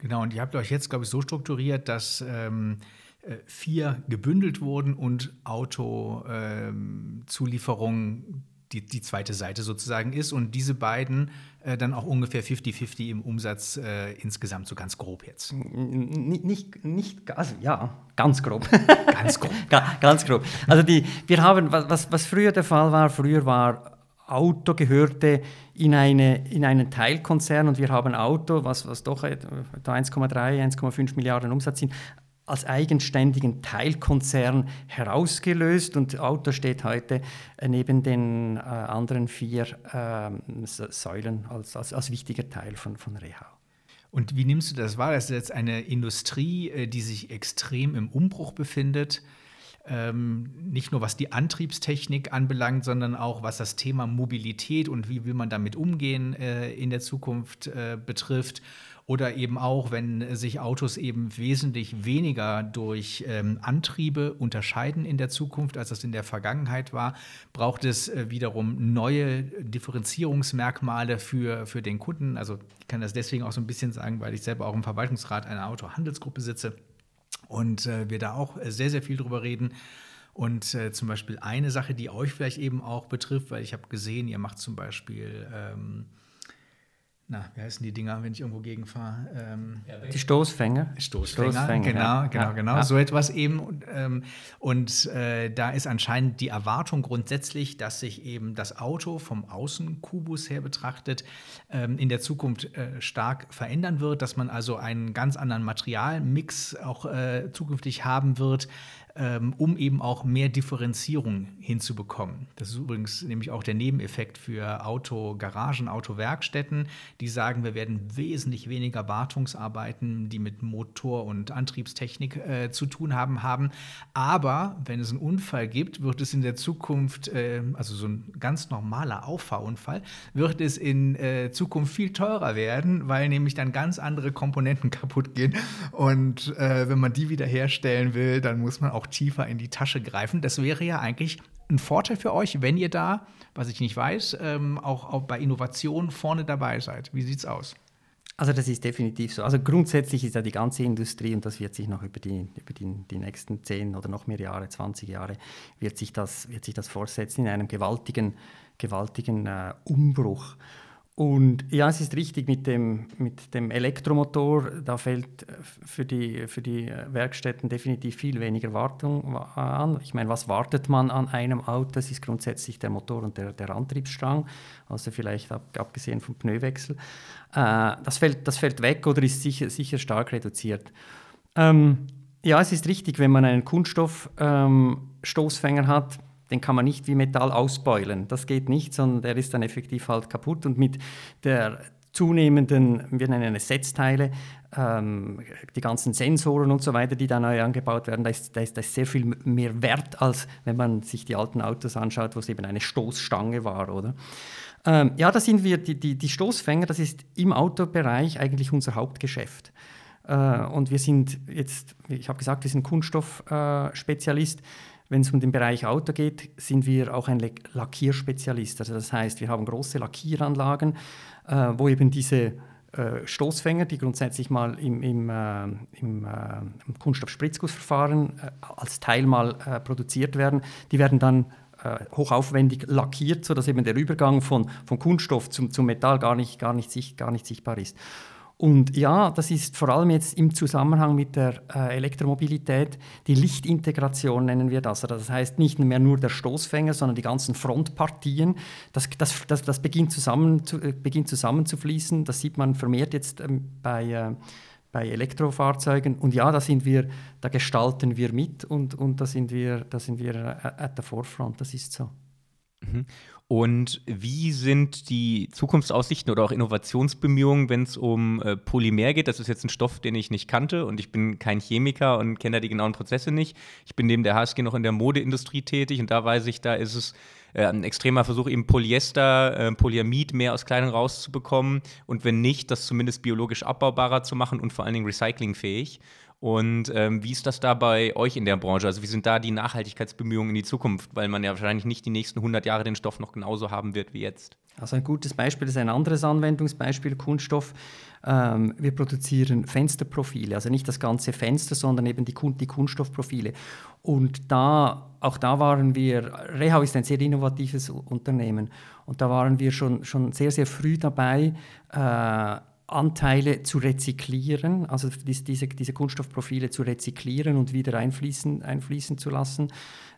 Genau, und ihr habt euch jetzt, glaube ich, so strukturiert, dass ähm, äh, vier gebündelt wurden und Autozulieferung ähm, die, die zweite Seite sozusagen ist und diese beiden äh, dann auch ungefähr 50-50 im Umsatz äh, insgesamt, so ganz grob jetzt. Nicht, nicht, nicht also ja, ganz grob. Ganz grob. (laughs) ganz grob. Also die, wir haben, was, was früher der Fall war, früher war Auto gehörte in, eine, in einen Teilkonzern und wir haben Auto, was, was doch 1,3, 1,5 Milliarden Umsatz sind, als eigenständigen Teilkonzern herausgelöst und Auto steht heute neben den äh, anderen vier äh, Säulen als, als, als wichtiger Teil von, von Rehau. Und wie nimmst du das wahr? Das ist jetzt eine Industrie, äh, die sich extrem im Umbruch befindet. Ähm, nicht nur was die Antriebstechnik anbelangt, sondern auch was das Thema Mobilität und wie will man damit umgehen äh, in der Zukunft äh, betrifft. Oder eben auch, wenn sich Autos eben wesentlich weniger durch ähm, Antriebe unterscheiden in der Zukunft, als das in der Vergangenheit war, braucht es äh, wiederum neue Differenzierungsmerkmale für, für den Kunden. Also ich kann das deswegen auch so ein bisschen sagen, weil ich selber auch im Verwaltungsrat einer Autohandelsgruppe sitze und äh, wir da auch äh, sehr, sehr viel drüber reden. Und äh, zum Beispiel eine Sache, die euch vielleicht eben auch betrifft, weil ich habe gesehen, ihr macht zum Beispiel ähm, na, wie heißen die Dinger, wenn ich irgendwo gegenfahre? Ähm, die Stoßfänger. Stoßfänger, Stoßfänger genau, ja. genau, genau. Ja. So etwas eben. Ähm, und äh, da ist anscheinend die Erwartung grundsätzlich, dass sich eben das Auto vom Außenkubus her betrachtet ähm, in der Zukunft äh, stark verändern wird, dass man also einen ganz anderen Materialmix auch äh, zukünftig haben wird, ähm, um eben auch mehr Differenzierung hinzubekommen. Das ist übrigens nämlich auch der Nebeneffekt für Autogaragen, Autowerkstätten, die sagen, wir werden wesentlich weniger Wartungsarbeiten, die mit Motor- und Antriebstechnik äh, zu tun haben, haben. Aber wenn es einen Unfall gibt, wird es in der Zukunft, äh, also so ein ganz normaler Auffahrunfall, wird es in äh, Zukunft viel teurer werden, weil nämlich dann ganz andere Komponenten (laughs) kaputt gehen. Und äh, wenn man die wiederherstellen will, dann muss man auch tiefer in die Tasche greifen. Das wäre ja eigentlich ein Vorteil für euch, wenn ihr da, was ich nicht weiß, ähm, auch, auch bei Innovationen vorne dabei seid. Wie sieht's aus? Also das ist definitiv so. Also grundsätzlich ist ja die ganze Industrie, und das wird sich noch über die, über die, die nächsten 10 oder noch mehr Jahre, 20 Jahre, wird sich das, wird sich das fortsetzen in einem gewaltigen, gewaltigen äh, Umbruch. Und ja, es ist richtig mit dem, mit dem Elektromotor, da fällt für die, für die Werkstätten definitiv viel weniger Wartung an. Ich meine, was wartet man an einem Auto? Das ist grundsätzlich der Motor und der, der Antriebsstrang, also vielleicht ab, abgesehen vom Pneuwechsel. Äh, das, fällt, das fällt weg oder ist sicher, sicher stark reduziert. Ähm, ja, es ist richtig, wenn man einen Kunststoffstoßfänger ähm, hat, den kann man nicht wie Metall ausbeulen. Das geht nicht, sondern der ist dann effektiv halt kaputt. Und mit der zunehmenden, wir nennen es Setzteile, ähm, die ganzen Sensoren und so weiter, die da neu angebaut werden, da ist, da, ist, da ist sehr viel mehr wert, als wenn man sich die alten Autos anschaut, wo es eben eine Stoßstange war, oder? Ähm, ja, da sind wir, die, die, die Stoßfänger, das ist im Autobereich eigentlich unser Hauptgeschäft. Äh, und wir sind jetzt, ich habe gesagt, wir sind Kunststoffspezialist. Äh, wenn es um den Bereich Auto geht, sind wir auch ein Lackierspezialist. Also das heißt, wir haben große Lackieranlagen, äh, wo eben diese äh, Stoßfänger, die grundsätzlich mal im, im, äh, im, äh, im Kunststoffspritzgussverfahren äh, als Teil mal äh, produziert werden, die werden dann hochaufwendig lackiert, sodass eben der Übergang von, von Kunststoff zum, zum Metall gar nicht, gar, nicht, gar nicht sichtbar ist. Und ja, das ist vor allem jetzt im Zusammenhang mit der äh, Elektromobilität, die Lichtintegration nennen wir das. Also das heißt nicht mehr nur der Stoßfänger, sondern die ganzen Frontpartien. Das, das, das, das beginnt, zusammen zu, äh, beginnt zusammenzufließen. Das sieht man vermehrt jetzt ähm, bei, äh, bei Elektrofahrzeugen. Und ja, da sind wir, da gestalten wir mit und, und da sind wir, da sind wir äh, at the forefront. Das ist so. Und wie sind die Zukunftsaussichten oder auch Innovationsbemühungen, wenn es um äh, Polymer geht? Das ist jetzt ein Stoff, den ich nicht kannte und ich bin kein Chemiker und kenne da die genauen Prozesse nicht. Ich bin neben der HSG noch in der Modeindustrie tätig und da weiß ich, da ist es äh, ein extremer Versuch, eben Polyester, äh, Polyamid mehr aus Kleidung rauszubekommen und wenn nicht, das zumindest biologisch abbaubarer zu machen und vor allen Dingen recyclingfähig. Und ähm, wie ist das da bei euch in der Branche? Also wie sind da die Nachhaltigkeitsbemühungen in die Zukunft? Weil man ja wahrscheinlich nicht die nächsten 100 Jahre den Stoff noch genauso haben wird wie jetzt. Also ein gutes Beispiel ist ein anderes Anwendungsbeispiel, Kunststoff. Ähm, wir produzieren Fensterprofile, also nicht das ganze Fenster, sondern eben die, die Kunststoffprofile. Und da, auch da waren wir, Rehau ist ein sehr innovatives Unternehmen und da waren wir schon, schon sehr, sehr früh dabei, äh, Anteile zu rezyklieren, also diese, diese Kunststoffprofile zu rezyklieren und wieder einfließen, einfließen zu lassen.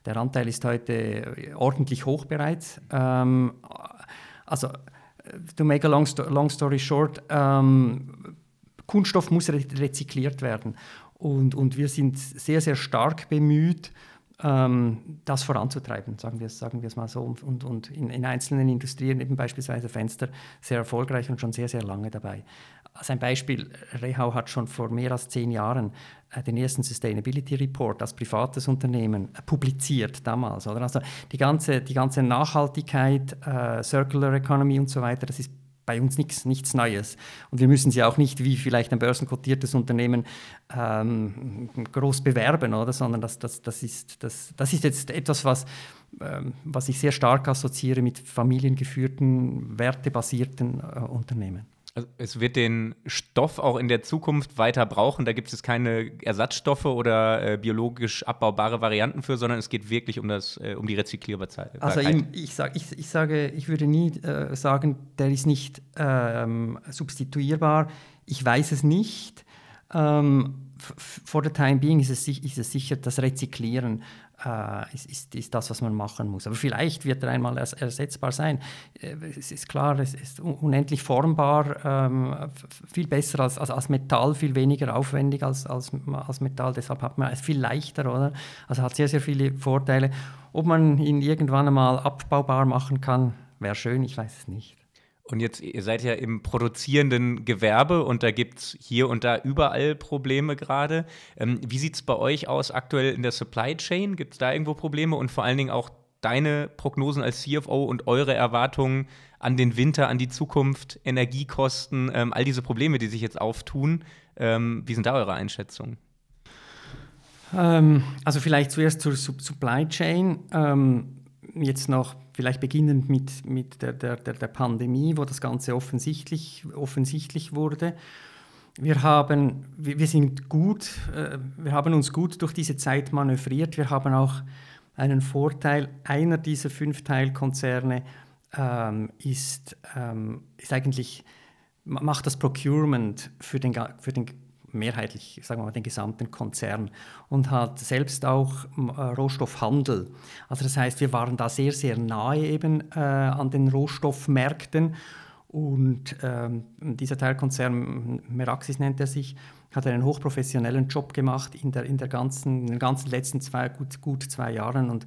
Der Anteil ist heute ordentlich hoch bereits. Ähm, also, to make a long, long story short, ähm, Kunststoff muss re rezykliert werden. Und, und wir sind sehr, sehr stark bemüht, ähm, das voranzutreiben, sagen wir es, sagen wir es mal so. Und, und in, in, einzelnen Industrien, eben beispielsweise Fenster, sehr erfolgreich und schon sehr, sehr lange dabei. Als ein Beispiel, Rehau hat schon vor mehr als zehn Jahren äh, den ersten Sustainability Report als privates Unternehmen äh, publiziert damals. Oder? Also die ganze, die ganze Nachhaltigkeit, äh, Circular Economy und so weiter, das ist bei uns nichts, nichts Neues. Und wir müssen sie auch nicht wie vielleicht ein börsenkotiertes Unternehmen ähm, groß bewerben, oder? sondern das, das, das, ist, das, das ist jetzt etwas, was, ähm, was ich sehr stark assoziiere mit familiengeführten, wertebasierten äh, Unternehmen. Also es wird den Stoff auch in der Zukunft weiter brauchen. Da gibt es keine Ersatzstoffe oder äh, biologisch abbaubare Varianten für, sondern es geht wirklich um, das, äh, um die Rezyklierbarkeit. Also im, ich, sag, ich, ich, sage, ich würde nie äh, sagen, der ist nicht ähm, substituierbar. Ich weiß es nicht. Ähm, for the time being ist es, ist es sicher das Rezyklieren äh, ist, ist, ist, das, was man machen muss. Aber vielleicht wird er einmal ers ersetzbar sein. Äh, es ist klar, es ist unendlich formbar, ähm, viel besser als, als, als, Metall, viel weniger aufwendig als, als, als Metall. Deshalb hat man es viel leichter, oder? Also hat sehr, sehr viele Vorteile. Ob man ihn irgendwann einmal abbaubar machen kann, wäre schön, ich weiß es nicht. Und jetzt, ihr seid ja im produzierenden Gewerbe und da gibt es hier und da überall Probleme gerade. Ähm, wie sieht es bei euch aus aktuell in der Supply Chain? Gibt es da irgendwo Probleme? Und vor allen Dingen auch deine Prognosen als CFO und eure Erwartungen an den Winter, an die Zukunft, Energiekosten, ähm, all diese Probleme, die sich jetzt auftun. Ähm, wie sind da eure Einschätzungen? Ähm, also vielleicht zuerst zur Supply Chain. Jetzt noch vielleicht beginnend mit, mit der, der, der, Pandemie, wo das Ganze offensichtlich, offensichtlich wurde. Wir, haben, wir, sind gut, äh, wir haben uns gut durch diese Zeit manövriert. Wir haben auch einen Vorteil. Einer dieser fünf Teilkonzerne ähm, ist, ähm, ist eigentlich, macht das Procurement für den, für den mehrheitlich, sagen wir mal, den gesamten Konzern und hat selbst auch äh, Rohstoffhandel. Also das heißt, wir waren da sehr, sehr nahe eben äh, an den Rohstoffmärkten und ähm, dieser Teilkonzern, Meraxis nennt er sich, hat einen hochprofessionellen Job gemacht in, der, in, der ganzen, in den ganzen letzten zwei, gut, gut zwei Jahren und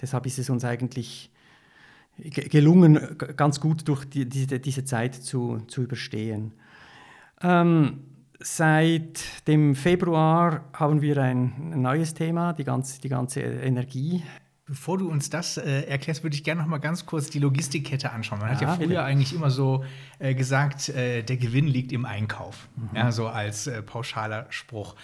deshalb ist es uns eigentlich gelungen, ganz gut durch die, diese, diese Zeit zu, zu überstehen. Ähm, Seit dem Februar haben wir ein neues Thema, die ganze, die ganze Energie. Bevor du uns das äh, erklärst, würde ich gerne noch mal ganz kurz die Logistikkette anschauen. Man ja, hat ja früher bitte. eigentlich immer so äh, gesagt, äh, der Gewinn liegt im Einkauf, mhm. ja, so als äh, pauschaler Spruch.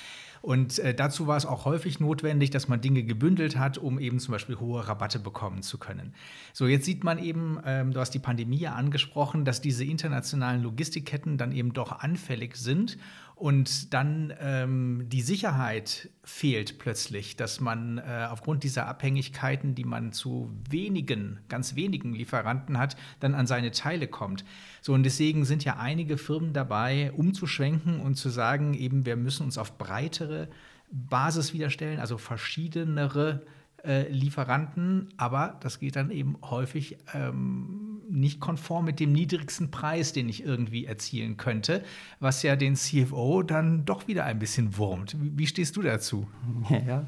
Und äh, dazu war es auch häufig notwendig, dass man Dinge gebündelt hat, um eben zum Beispiel hohe Rabatte bekommen zu können. So, jetzt sieht man eben, ähm, du hast die Pandemie angesprochen, dass diese internationalen Logistikketten dann eben doch anfällig sind und dann ähm, die Sicherheit fehlt plötzlich, dass man äh, aufgrund dieser Abhängigkeiten, die man zu wenigen, ganz wenigen Lieferanten hat, dann an seine Teile kommt. So und deswegen sind ja einige Firmen dabei, umzuschwenken und zu sagen, eben wir müssen uns auf breitere Basis wiederstellen, also verschiedenere äh, Lieferanten, aber das geht dann eben häufig ähm, nicht konform mit dem niedrigsten Preis, den ich irgendwie erzielen könnte, was ja den CFO dann doch wieder ein bisschen wurmt. Wie, wie stehst du dazu? Ja,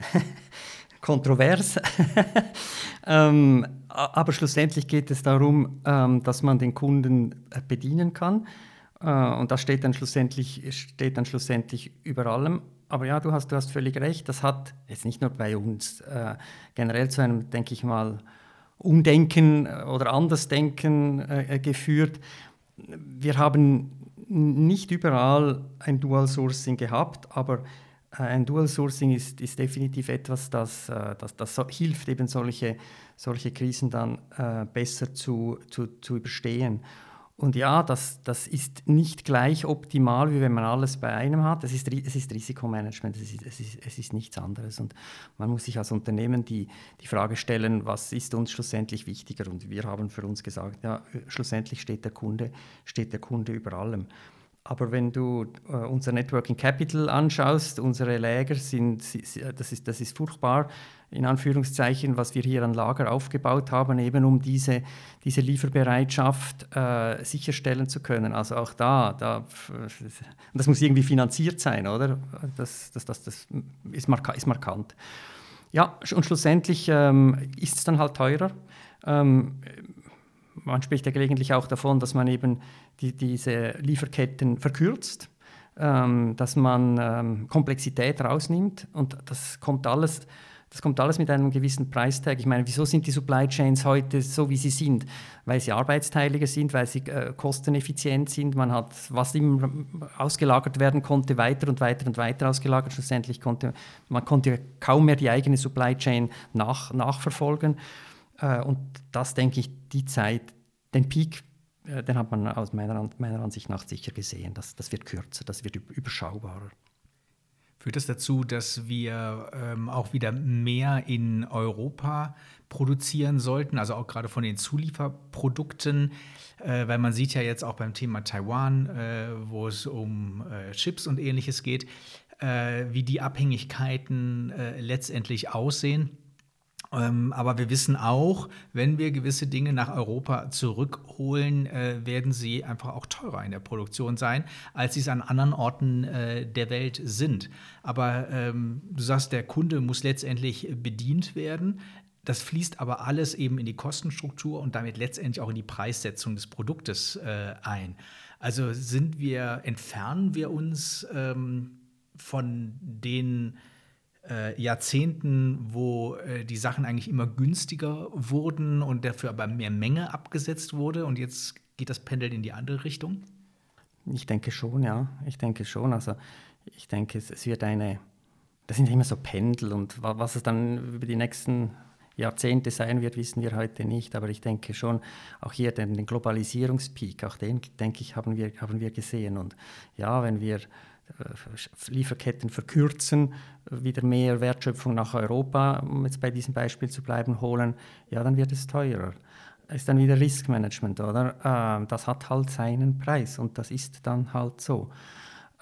(laughs) kontrovers. (laughs) ähm, aber schlussendlich geht es darum, ähm, dass man den Kunden äh, bedienen kann. Äh, und das steht dann schlussendlich, steht dann schlussendlich über allem aber ja, du hast, du hast völlig recht. Das hat jetzt nicht nur bei uns äh, generell zu einem, denke ich mal, Umdenken äh, oder Andersdenken äh, geführt. Wir haben nicht überall ein Dual Sourcing gehabt, aber äh, ein Dual Sourcing ist, ist definitiv etwas, das, äh, das, das hilft, eben solche, solche Krisen dann besser zu, zu, zu überstehen. Und ja, das, das ist nicht gleich optimal, wie wenn man alles bei einem hat. Es ist, es ist Risikomanagement, es ist, es, ist, es ist nichts anderes. Und man muss sich als Unternehmen die, die Frage stellen, was ist uns schlussendlich wichtiger? Und wir haben für uns gesagt, ja, schlussendlich steht der Kunde, steht der Kunde über allem. Aber wenn du äh, unser Networking Capital anschaust, unsere Läger sind, das ist, das ist furchtbar, in Anführungszeichen, was wir hier an Lager aufgebaut haben, eben um diese, diese Lieferbereitschaft äh, sicherstellen zu können. Also auch da, da, das muss irgendwie finanziert sein, oder? Das, das, das, das ist, marka ist markant. ja, und schlussendlich ähm, ist es dann halt teurer. Ähm, man spricht ja gelegentlich auch davon, dass man eben die, diese Lieferketten verkürzt, ähm, dass man ähm, Komplexität rausnimmt und das kommt alles das kommt alles mit einem gewissen Preistag. Ich meine, wieso sind die Supply Chains heute so, wie sie sind? Weil sie arbeitsteiliger sind, weil sie äh, kosteneffizient sind. Man hat, was immer ausgelagert werden konnte, weiter und weiter und weiter ausgelagert. Schlussendlich konnte man konnte kaum mehr die eigene Supply Chain nach, nachverfolgen. Äh, und das, denke ich, die Zeit, den Peak, äh, den hat man aus meiner, meiner Ansicht nach sicher gesehen. Das, das wird kürzer, das wird überschaubarer. Führt das dazu, dass wir ähm, auch wieder mehr in Europa produzieren sollten, also auch gerade von den Zulieferprodukten, äh, weil man sieht ja jetzt auch beim Thema Taiwan, äh, wo es um äh, Chips und ähnliches geht, äh, wie die Abhängigkeiten äh, letztendlich aussehen. Ähm, aber wir wissen auch, wenn wir gewisse Dinge nach Europa zurückholen, äh, werden sie einfach auch teurer in der Produktion sein, als sie es an anderen Orten äh, der Welt sind. Aber ähm, du sagst, der Kunde muss letztendlich bedient werden. Das fließt aber alles eben in die Kostenstruktur und damit letztendlich auch in die Preissetzung des Produktes äh, ein. Also sind wir, entfernen wir uns ähm, von den äh, Jahrzehnten, wo äh, die Sachen eigentlich immer günstiger wurden und dafür aber mehr Menge abgesetzt wurde und jetzt geht das Pendel in die andere Richtung? Ich denke schon, ja. Ich denke schon. Also ich denke, es, es wird eine, das sind immer so Pendel und was es dann über die nächsten Jahrzehnte sein wird, wissen wir heute nicht. Aber ich denke schon, auch hier den, den Globalisierungspeak, auch den, denke ich, haben wir, haben wir gesehen. Und ja, wenn wir äh, Lieferketten verkürzen, wieder mehr Wertschöpfung nach Europa, um jetzt bei diesem Beispiel zu bleiben, holen, ja, dann wird es teurer. Ist dann wieder Riskmanagement, oder? Ähm, das hat halt seinen Preis und das ist dann halt so.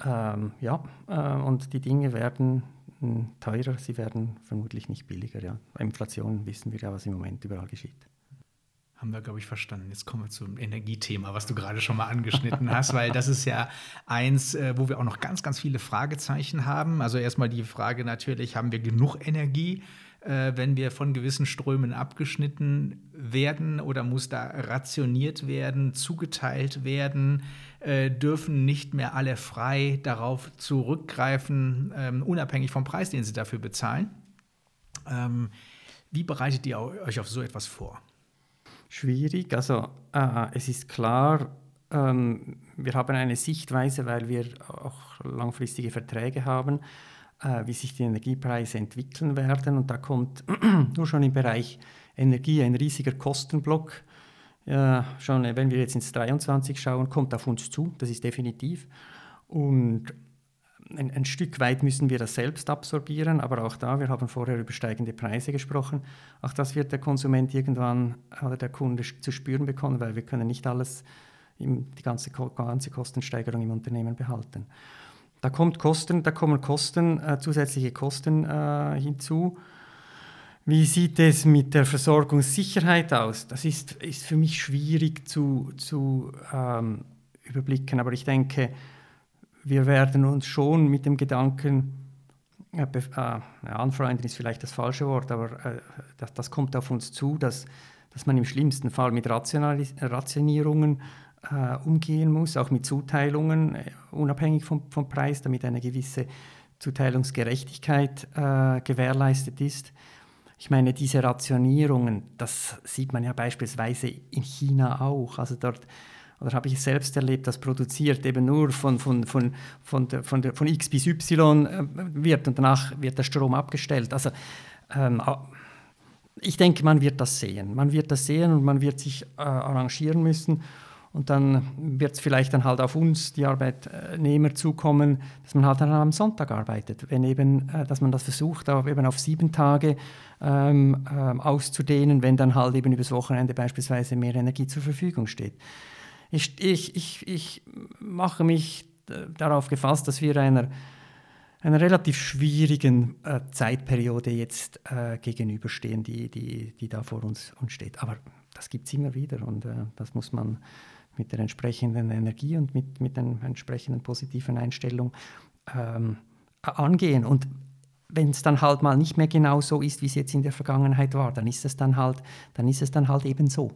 Ähm, ja, äh, und die Dinge werden hm, teurer, sie werden vermutlich nicht billiger. Ja. Inflation wissen wir ja, was im Moment überall geschieht. Haben wir, glaube ich, verstanden. Jetzt kommen wir zum Energiethema, was du gerade schon mal angeschnitten hast, weil das ist ja eins, äh, wo wir auch noch ganz, ganz viele Fragezeichen haben. Also erstmal die Frage natürlich, haben wir genug Energie, äh, wenn wir von gewissen Strömen abgeschnitten werden oder muss da rationiert werden, zugeteilt werden? Äh, dürfen nicht mehr alle frei darauf zurückgreifen, ähm, unabhängig vom Preis, den sie dafür bezahlen? Ähm, wie bereitet ihr euch auf so etwas vor? Schwierig. Also äh, es ist klar, ähm, wir haben eine Sichtweise, weil wir auch langfristige Verträge haben, äh, wie sich die Energiepreise entwickeln werden. Und da kommt (clears throat) nur schon im Bereich Energie ein riesiger Kostenblock. Ja, schon wenn wir jetzt ins 23 schauen, kommt auf uns zu, das ist definitiv. Und ein, ein, Stück weit müssen wir das selbst absorbieren, aber auch da, wir haben vorher über steigende Preise gesprochen, auch das wird der Konsument irgendwann oder der Kunde zu spüren bekommen, weil wir können nicht alles, im, die ganze, ganze Kostensteigerung im Unternehmen behalten. Da, kommt Kosten, da kommen Kosten, äh, zusätzliche Kosten äh, hinzu. Wie sieht es mit der Versorgungssicherheit aus? Das ist, ist für mich schwierig zu, zu ähm, überblicken, aber ich denke, wir werden uns schon mit dem Gedanken, äh, äh, anfreunden ist vielleicht das falsche Wort, aber äh, das, das, kommt auf uns zu, dass, dass man im schlimmsten Fall mit Rationierungen äh, umgehen muss, auch mit Zuteilungen, äh, unabhängig vom, vom Preis, damit eine gewisse Zuteilungsgerechtigkeit äh, gewährleistet ist. Ich meine, diese Rationierungen, das sieht man ja beispielsweise in China auch. Also dort oder habe ich es selbst erlebt, das produziert eben nur von, von, von, von, der, von, der, von X bis Y äh, wird und danach wird der Strom abgestellt. Also ähm, ich denke, man wird das sehen. Man wird das sehen und man wird sich äh, arrangieren müssen. Und dann wird es vielleicht dann halt auf uns, die Arbeitnehmer, zukommen, dass man halt dann am Sonntag arbeitet. Wenn eben, äh, dass man das versucht, auch eben auf sieben Tage ähm, ähm, auszudehnen, wenn dann halt eben übers Wochenende beispielsweise mehr Energie zur Verfügung steht. Ich, ich, ich, ich mache mich darauf gefasst, dass wir einer, einer relativ schwierigen äh, Zeitperiode jetzt äh, gegenüberstehen, die, die, die da vor uns, uns steht. Aber das gibt es immer wieder und äh, das muss man mit der entsprechenden Energie und mit, mit der entsprechenden positiven Einstellung ähm, angehen. Und wenn es dann halt mal nicht mehr genau so ist, wie es jetzt in der Vergangenheit war, dann ist es dann halt, dann ist es dann halt eben so.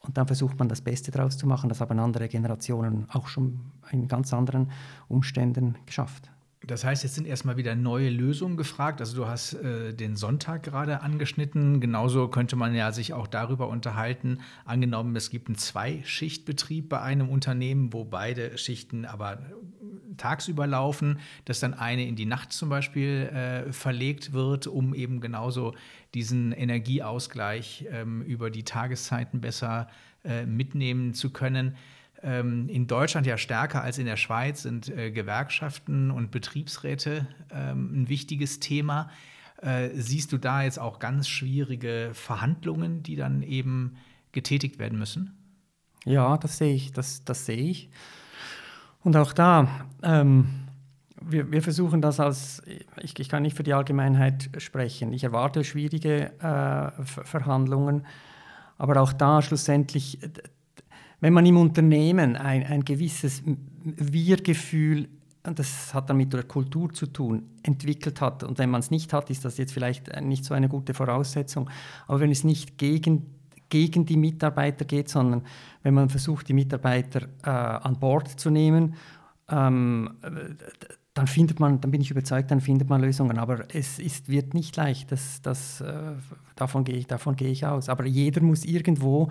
Und dann versucht man das Beste daraus zu machen. Das haben andere Generationen auch schon in ganz anderen Umständen geschafft. Das heißt, jetzt sind erstmal wieder neue Lösungen gefragt. Also du hast äh, den Sonntag gerade angeschnitten. Genauso könnte man ja sich auch darüber unterhalten. Angenommen, es gibt einen Zweischichtbetrieb bei einem Unternehmen, wo beide Schichten aber tagsüber laufen, dass dann eine in die Nacht zum Beispiel äh, verlegt wird, um eben genauso diesen Energieausgleich ähm, über die Tageszeiten besser äh, mitnehmen zu können. Ähm, in Deutschland ja stärker als in der Schweiz sind äh, Gewerkschaften und Betriebsräte ähm, ein wichtiges Thema. Äh, siehst du da jetzt auch ganz schwierige Verhandlungen, die dann eben getätigt werden müssen? Ja, das sehe ich. Das, das sehe ich. Und auch da, ähm, wir, wir, versuchen das als, ich, ich, kann nicht für die Allgemeinheit sprechen. Ich erwarte schwierige äh, Verhandlungen, aber auch da schlussendlich wenn man im Unternehmen ein, ein gewisses Wir-Gefühl, das hat dann mit der Kultur zu tun, entwickelt hat, und wenn man es nicht hat, ist das jetzt vielleicht nicht so eine gute Voraussetzung, aber wenn es nicht gegen, gegen die Mitarbeiter geht, sondern wenn man versucht, die Mitarbeiter äh, an Bord zu nehmen, ähm, dann findet man, dann bin ich überzeugt, dann findet man Lösungen. Aber es ist, wird nicht leicht, das, das, äh, davon, gehe ich, davon gehe ich aus. Aber jeder muss irgendwo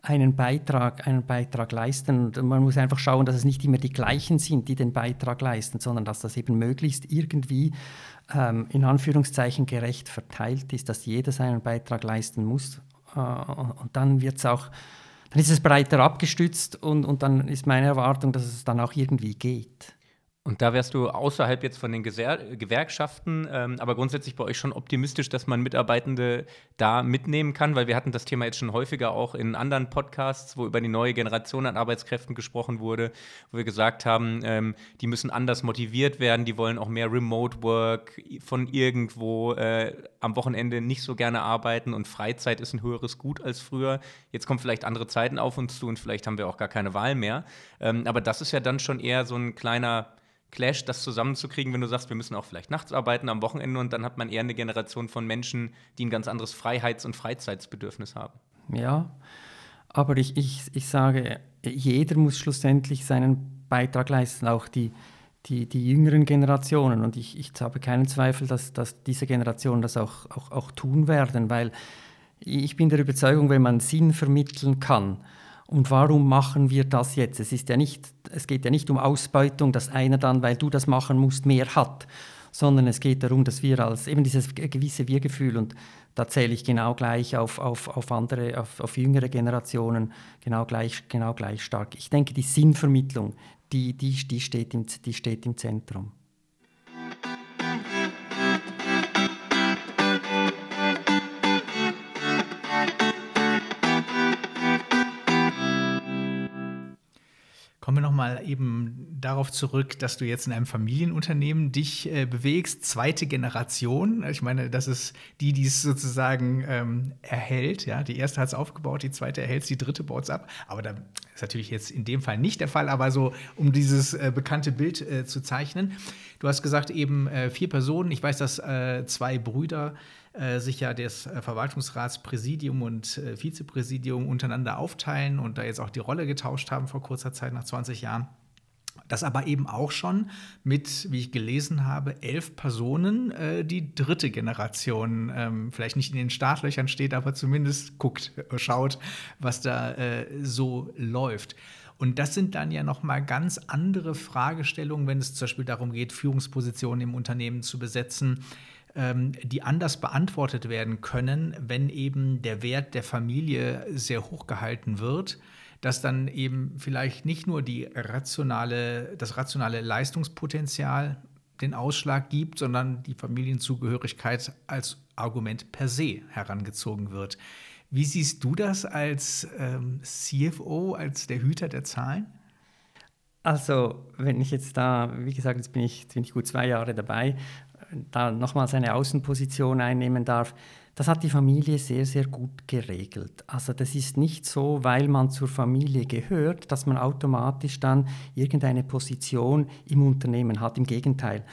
einen Beitrag, einen Beitrag leisten. Und man muss einfach schauen, dass es nicht immer die gleichen sind, die den Beitrag leisten, sondern dass das eben möglichst irgendwie ähm, in Anführungszeichen gerecht verteilt ist, dass jeder seinen Beitrag leisten muss. Äh, und dann wird es auch, dann ist es breiter abgestützt und, und dann ist meine Erwartung, dass es dann auch irgendwie geht. Und da wärst du außerhalb jetzt von den Geser Gewerkschaften, ähm, aber grundsätzlich bei euch schon optimistisch, dass man Mitarbeitende da mitnehmen kann, weil wir hatten das Thema jetzt schon häufiger auch in anderen Podcasts, wo über die neue Generation an Arbeitskräften gesprochen wurde, wo wir gesagt haben, ähm, die müssen anders motiviert werden, die wollen auch mehr Remote Work von irgendwo äh, am Wochenende nicht so gerne arbeiten und Freizeit ist ein höheres Gut als früher. Jetzt kommen vielleicht andere Zeiten auf uns zu und vielleicht haben wir auch gar keine Wahl mehr. Ähm, aber das ist ja dann schon eher so ein kleiner Clash, das zusammenzukriegen, wenn du sagst, wir müssen auch vielleicht nachts arbeiten am Wochenende und dann hat man eher eine Generation von Menschen, die ein ganz anderes Freiheits- und Freizeitsbedürfnis haben. Ja, aber ich, ich, ich sage, jeder muss schlussendlich seinen Beitrag leisten, auch die, die, die jüngeren Generationen. Und ich, ich habe keinen Zweifel, dass, dass diese Generationen das auch, auch, auch tun werden, weil ich bin der Überzeugung, wenn man Sinn vermitteln kann, und warum machen wir das jetzt? Es, ist ja nicht, es geht ja nicht um Ausbeutung, dass einer dann, weil du das machen musst, mehr hat, sondern es geht darum, dass wir als eben dieses gewisse Wir-Gefühl und da zähle ich genau gleich auf, auf, auf andere, auf, auf jüngere Generationen genau gleich, genau gleich stark. Ich denke, die Sinnvermittlung, die, die, die, steht, im, die steht im Zentrum. Kommen wir nochmal eben darauf zurück, dass du jetzt in einem Familienunternehmen dich äh, bewegst, zweite Generation. Ich meine, das ist die, die es sozusagen ähm, erhält. Ja? Die erste hat es aufgebaut, die zweite erhält es, die dritte baut es ab. Aber da ist natürlich jetzt in dem Fall nicht der Fall, aber so, um dieses äh, bekannte Bild äh, zu zeichnen. Du hast gesagt, eben äh, vier Personen. Ich weiß, dass äh, zwei Brüder äh, sich ja das äh, Verwaltungsratspräsidium und äh, Vizepräsidium untereinander aufteilen und da jetzt auch die Rolle getauscht haben vor kurzer Zeit, nach 20 Jahren. Das aber eben auch schon mit, wie ich gelesen habe, elf Personen äh, die dritte Generation ähm, vielleicht nicht in den Startlöchern steht, aber zumindest guckt, schaut, was da äh, so läuft. Und das sind dann ja nochmal ganz andere Fragestellungen, wenn es zum Beispiel darum geht, Führungspositionen im Unternehmen zu besetzen die anders beantwortet werden können, wenn eben der Wert der Familie sehr hoch gehalten wird, dass dann eben vielleicht nicht nur die rationale, das rationale Leistungspotenzial den Ausschlag gibt, sondern die Familienzugehörigkeit als Argument per se herangezogen wird. Wie siehst du das als ähm, CFO, als der Hüter der Zahlen? Also, wenn ich jetzt da, wie gesagt, jetzt bin ich, jetzt bin ich gut zwei Jahre dabei da nochmal seine Außenposition einnehmen darf, das hat die Familie sehr, sehr gut geregelt. Also das ist nicht so, weil man zur Familie gehört, dass man automatisch dann irgendeine Position im Unternehmen hat. Im Gegenteil.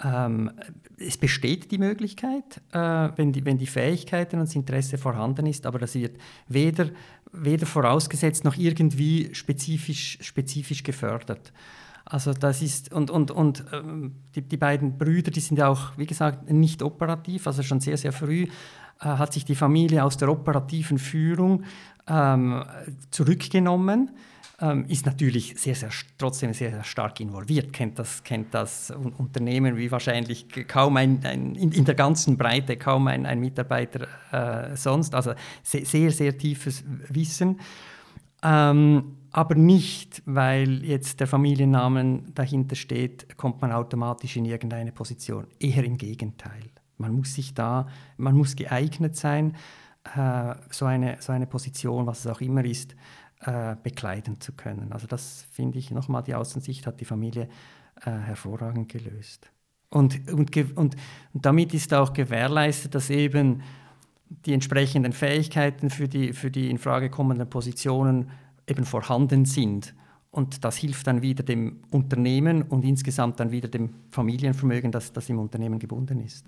Ähm, es besteht die Möglichkeit, äh, wenn, die, wenn die Fähigkeiten und das Interesse vorhanden ist, aber das wird weder, weder vorausgesetzt noch irgendwie spezifisch, spezifisch gefördert. Also das ist, und, und, und ähm, die, die beiden Brüder, die sind ja auch, wie gesagt, nicht operativ, also schon sehr, sehr früh äh, hat sich die Familie aus der operativen Führung ähm, zurückgenommen ähm, ist natürlich sehr, sehr, trotzdem sehr, sehr stark involviert, kennt das, kennt das Unternehmen wie wahrscheinlich kaum ein, ein in, in, der ganzen Breite kaum ein, ein Mitarbeiter äh, sonst. Also sehr, sehr, sehr tiefes Wissen. Ähm, aber nicht, weil jetzt der Familiennamen dahinter steht, kommt man automatisch in irgendeine Position. Eher im Gegenteil. Man muss sich da, man muss geeignet sein, äh, so, eine, so eine Position, was es auch immer ist, äh, bekleiden zu können. Also das finde ich nochmal, die Außensicht hat die Familie äh, hervorragend gelöst. Und, und, und, und damit ist auch gewährleistet, dass eben die entsprechenden Fähigkeiten für die, für die in Frage kommenden Positionen eben vorhanden sind. Und das hilft dann wieder dem Unternehmen und insgesamt dann wieder dem Familienvermögen, das, das im Unternehmen gebunden ist.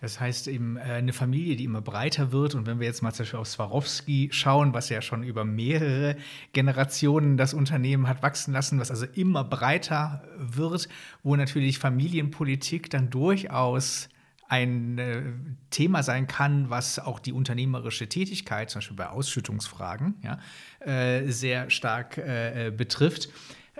Das heißt eben äh, eine Familie, die immer breiter wird. Und wenn wir jetzt mal zum Beispiel auf Swarovski schauen, was ja schon über mehrere Generationen das Unternehmen hat wachsen lassen, was also immer breiter wird, wo natürlich Familienpolitik dann durchaus ein äh, Thema sein kann, was auch die unternehmerische Tätigkeit, zum Beispiel bei Ausschüttungsfragen, ja, äh, sehr stark äh, betrifft.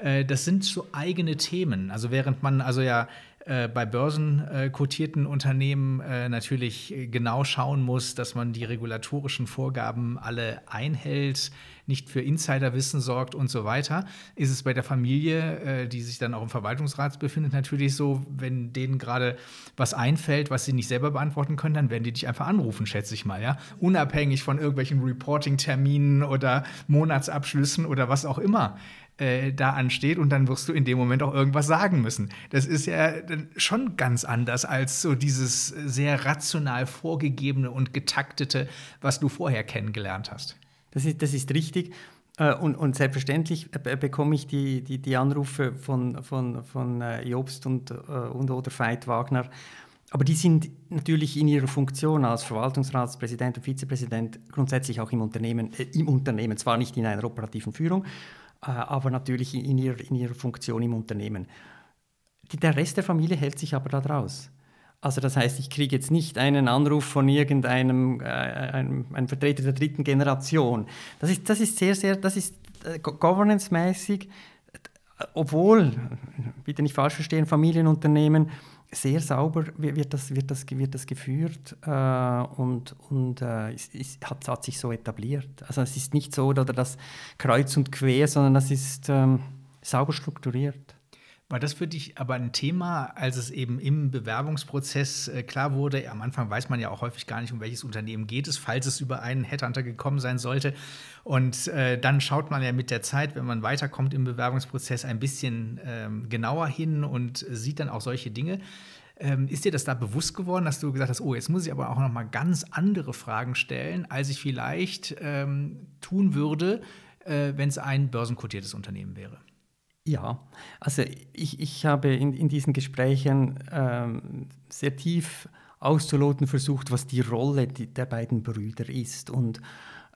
Das sind so eigene Themen. Also während man also ja äh, bei börsenkotierten Unternehmen äh, natürlich genau schauen muss, dass man die regulatorischen Vorgaben alle einhält, nicht für Insiderwissen sorgt und so weiter, ist es bei der Familie, äh, die sich dann auch im Verwaltungsrat befindet, natürlich so, wenn denen gerade was einfällt, was sie nicht selber beantworten können, dann werden die dich einfach anrufen, schätze ich mal, ja. Unabhängig von irgendwelchen Reporting-Terminen oder Monatsabschlüssen oder was auch immer äh, da ansteht und dann wirst du in dem Moment auch irgendwas sagen müssen. Das ist ja schon ganz anders als so dieses sehr rational vorgegebene und getaktete, was du vorher kennengelernt hast. Das ist, das ist richtig. Äh, und, und, selbstverständlich bekomme ich die, die, die Anrufe von, von, von äh, Jobst und, und oder Veit Wagner. Aber die sind natürlich in ihrer Funktion als Verwaltungsratspräsident und Vizepräsident grundsätzlich auch im Unternehmen, äh, im Unternehmen, zwar nicht in einer operativen Führung, aber natürlich in ihrer, in ihrer Funktion im Unternehmen. Die, der Rest der Familie hält sich aber da draus. Also das heißt, ich kriege jetzt nicht einen Anruf von irgendeinem äh, einem, einem Vertreter der dritten Generation. Das ist, das ist sehr, sehr, das ist äh, governance-mäßig, obwohl, bitte nicht falsch verstehen, Familienunternehmen sehr sauber wird das, wird das, wird das geführt äh, und, und äh, es, es hat, hat, sich so etabliert. Also es ist nicht so oder das kreuz und quer, sondern das ist ähm, sauber strukturiert. War das für dich aber ein Thema, als es eben im Bewerbungsprozess äh, klar wurde? Am Anfang weiß man ja auch häufig gar nicht, um welches Unternehmen geht es, falls es über einen Headhunter gekommen sein sollte. Und äh, dann schaut man ja mit der Zeit, wenn man weiterkommt im Bewerbungsprozess, ein bisschen ähm, genauer hin und sieht dann auch solche Dinge. Ähm, ist dir das da bewusst geworden, dass du gesagt hast, oh, jetzt muss ich aber auch noch mal ganz andere Fragen stellen, als ich vielleicht ähm, tun würde, äh, wenn es ein börsenkotiertes Unternehmen wäre? Ja, also ich, ich habe in, in diesen Gesprächen ähm, sehr tief auszuloten versucht, was die Rolle der beiden Brüder ist. Und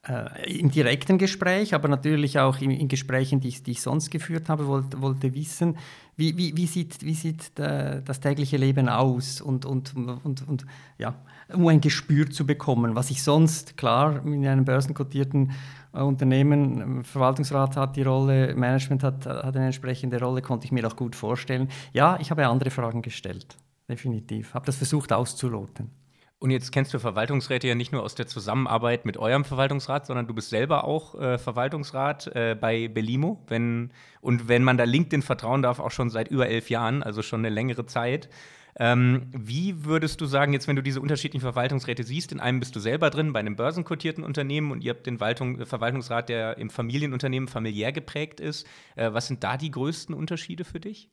äh, im direkten Gespräch, aber natürlich auch in, in Gesprächen, die ich, die ich, sonst geführt habe, wollte, wollte wissen, wie, wie, wie sieht, wie sieht der, das tägliche Leben aus und, und, und, und ja, um ein Gespür zu bekommen, was ich sonst, klar, in einem börsenkotierten äh, Unternehmen, äh, Verwaltungsrat hat die Rolle, Management hat, hat eine entsprechende Rolle, konnte ich mir auch gut vorstellen. Ja, ich habe andere Fragen gestellt, definitiv, habe das versucht auszuloten. Und jetzt kennst du Verwaltungsräte ja nicht nur aus der Zusammenarbeit mit eurem Verwaltungsrat, sondern du bist selber auch äh, Verwaltungsrat äh, bei Belimo. Wenn, und wenn man da LinkedIn vertrauen darf, auch schon seit über elf Jahren, also schon eine längere Zeit. Ähm, wie würdest du sagen, jetzt wenn du diese unterschiedlichen Verwaltungsräte siehst, in einem bist du selber drin, bei einem börsenkotierten Unternehmen und ihr habt den Waltung, äh, Verwaltungsrat, der im Familienunternehmen familiär geprägt ist. Äh, was sind da die größten Unterschiede für dich?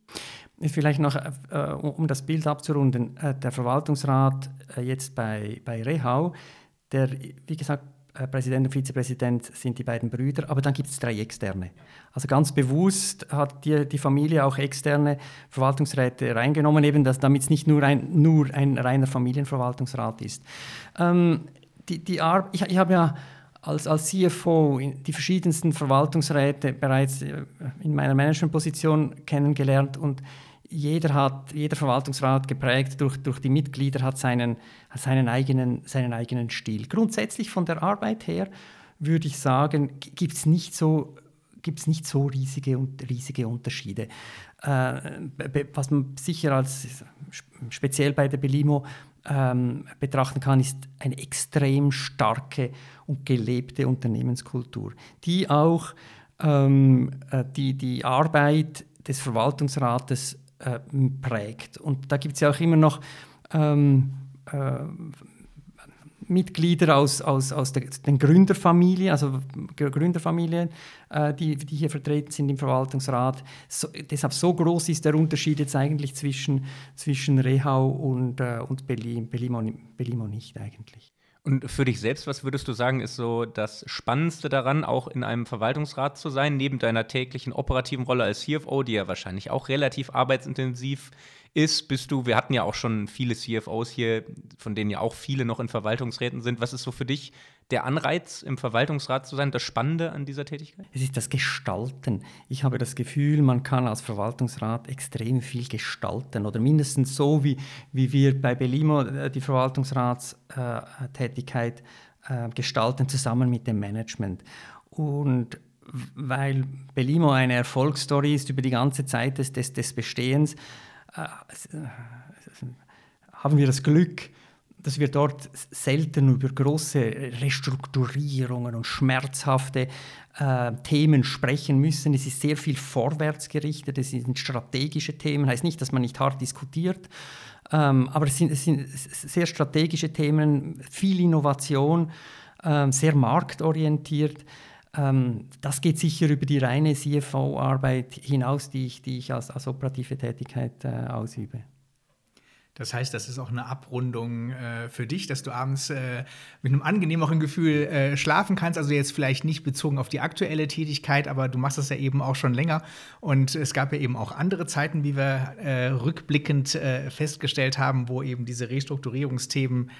Vielleicht noch, äh, um das Bild abzurunden, äh, der Verwaltungsrat äh, jetzt bei, bei Rehau, der, wie gesagt, äh, Präsident und Vizepräsident sind die beiden Brüder, aber dann gibt es drei externe. Also ganz bewusst hat die, die Familie auch externe Verwaltungsräte reingenommen, eben damit es nicht nur ein, nur ein reiner Familienverwaltungsrat ist. Ähm, die, die ich, ich habe ja als, als CFO die verschiedensten Verwaltungsräte bereits äh, in meiner Managementposition kennengelernt und jeder, hat, jeder Verwaltungsrat geprägt durch, durch die Mitglieder hat seinen, seinen, eigenen, seinen eigenen Stil. Grundsätzlich von der Arbeit her würde ich sagen, gibt es nicht so gibt es nicht so riesige, riesige Unterschiede. Äh, was man sicher als speziell bei der Belimo ähm, betrachten kann, ist eine extrem starke und gelebte Unternehmenskultur, die auch ähm, äh, die, die Arbeit des Verwaltungsrates äh, prägt. Und da gibt es ja auch immer noch ähm, äh, Mitglieder aus, aus, aus der, den Gründerfamilien, also Gründerfamilien, äh, die, die hier vertreten sind im Verwaltungsrat. So, deshalb so groß ist der Unterschied jetzt eigentlich zwischen, zwischen Rehau und, äh, und Berlin, Belimo, Belimo nicht eigentlich. Und für dich selbst, was würdest du sagen, ist so das Spannendste daran, auch in einem Verwaltungsrat zu sein, neben deiner täglichen operativen Rolle als CFO, die ja wahrscheinlich auch relativ arbeitsintensiv ist? Bist du, wir hatten ja auch schon viele CFOs hier, von denen ja auch viele noch in Verwaltungsräten sind. Was ist so für dich der Anreiz, im Verwaltungsrat zu sein, das Spannende an dieser Tätigkeit? Es ist das Gestalten. Ich habe das Gefühl, man kann als Verwaltungsrat extrem viel gestalten oder mindestens so, wie, wie wir bei Belimo äh, die Verwaltungsratstätigkeit äh, gestalten, zusammen mit dem Management. Und weil Belimo eine Erfolgsstory ist über die ganze Zeit des, des, Bestehens, haben wir das Glück, dass wir dort selten über große Restrukturierungen und schmerzhafte äh, Themen sprechen müssen. Es ist sehr viel vorwärtsgerichtet, es sind strategische Themen, heißt nicht, dass man nicht hart diskutiert, ähm, aber es sind, es sind, sehr strategische Themen, viel Innovation, äh, sehr marktorientiert. Ähm, das geht sicher über die reine CFO-Arbeit hinaus, die ich, die ich als, als operative Tätigkeit äh, ausübe. Das heißt, das ist auch eine Abrundung äh, für dich, dass du abends äh, mit einem angenehmeren Gefühl äh, schlafen kannst. Also jetzt vielleicht nicht bezogen auf die aktuelle Tätigkeit, aber du machst das ja eben auch schon länger. Und es gab ja eben auch andere Zeiten, wie wir äh, rückblickend äh, festgestellt haben, wo eben diese Restrukturierungsthemen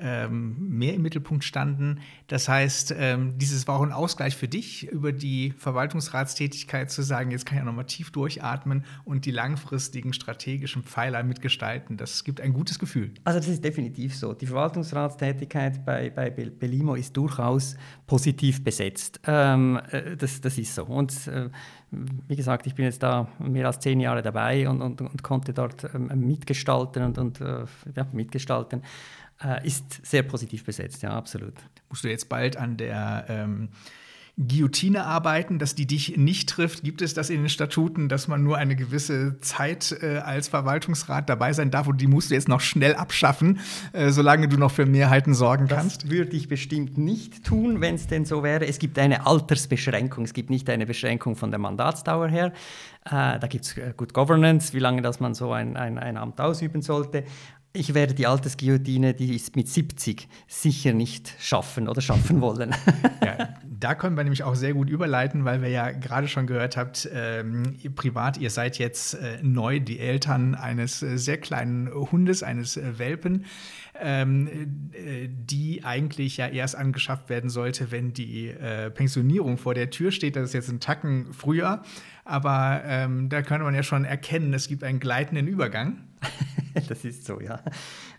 ähm, mehr im Mittelpunkt standen. Das heißt, ähm, dieses war auch ein Ausgleich für dich, über die Verwaltungsratstätigkeit zu sagen, jetzt kann ich ja nochmal tief durchatmen und die langfristigen strategischen Pfeiler mitgestalten. Das gibt ein gutes Gefühl. Also das ist definitiv so. Die Verwaltungsratstätigkeit bei, bei Belimo ist durchaus positiv besetzt. Ähm, äh, das, das ist so. Und äh, wie gesagt, ich bin jetzt da mehr als zehn Jahre dabei und, und, und konnte dort ähm, mitgestalten und, und äh, ja, mitgestalten äh, ist sehr positiv besetzt, ja, absolut. Musst du jetzt bald an der ähm, Guillotine arbeiten, dass die dich nicht trifft? Gibt es das in den Statuten, dass man nur eine gewisse Zeit äh, als Verwaltungsrat dabei sein darf und die musst du jetzt noch schnell abschaffen, äh, solange du noch für Mehrheiten sorgen kannst? Das würde ich bestimmt nicht tun, wenn es denn so wäre. Es gibt eine Altersbeschränkung, es gibt nicht eine Beschränkung von der Mandatsdauer her. Äh, da gibt es äh, Good Governance, wie lange das man so ein, ein, ein Amt ausüben sollte ich werde die Altersguillotine, die ist mit 70, sicher nicht schaffen oder schaffen wollen. (laughs) ja, da können wir nämlich auch sehr gut überleiten, weil wir ja gerade schon gehört habt, ähm, privat, ihr seid jetzt äh, neu die Eltern eines äh, sehr kleinen Hundes, eines äh, Welpen, ähm, äh, die eigentlich ja erst angeschafft werden sollte, wenn die äh, Pensionierung vor der Tür steht. Das ist jetzt ein Tacken früher, aber ähm, da könnte man ja schon erkennen, es gibt einen gleitenden Übergang. (laughs) das ist so, ja.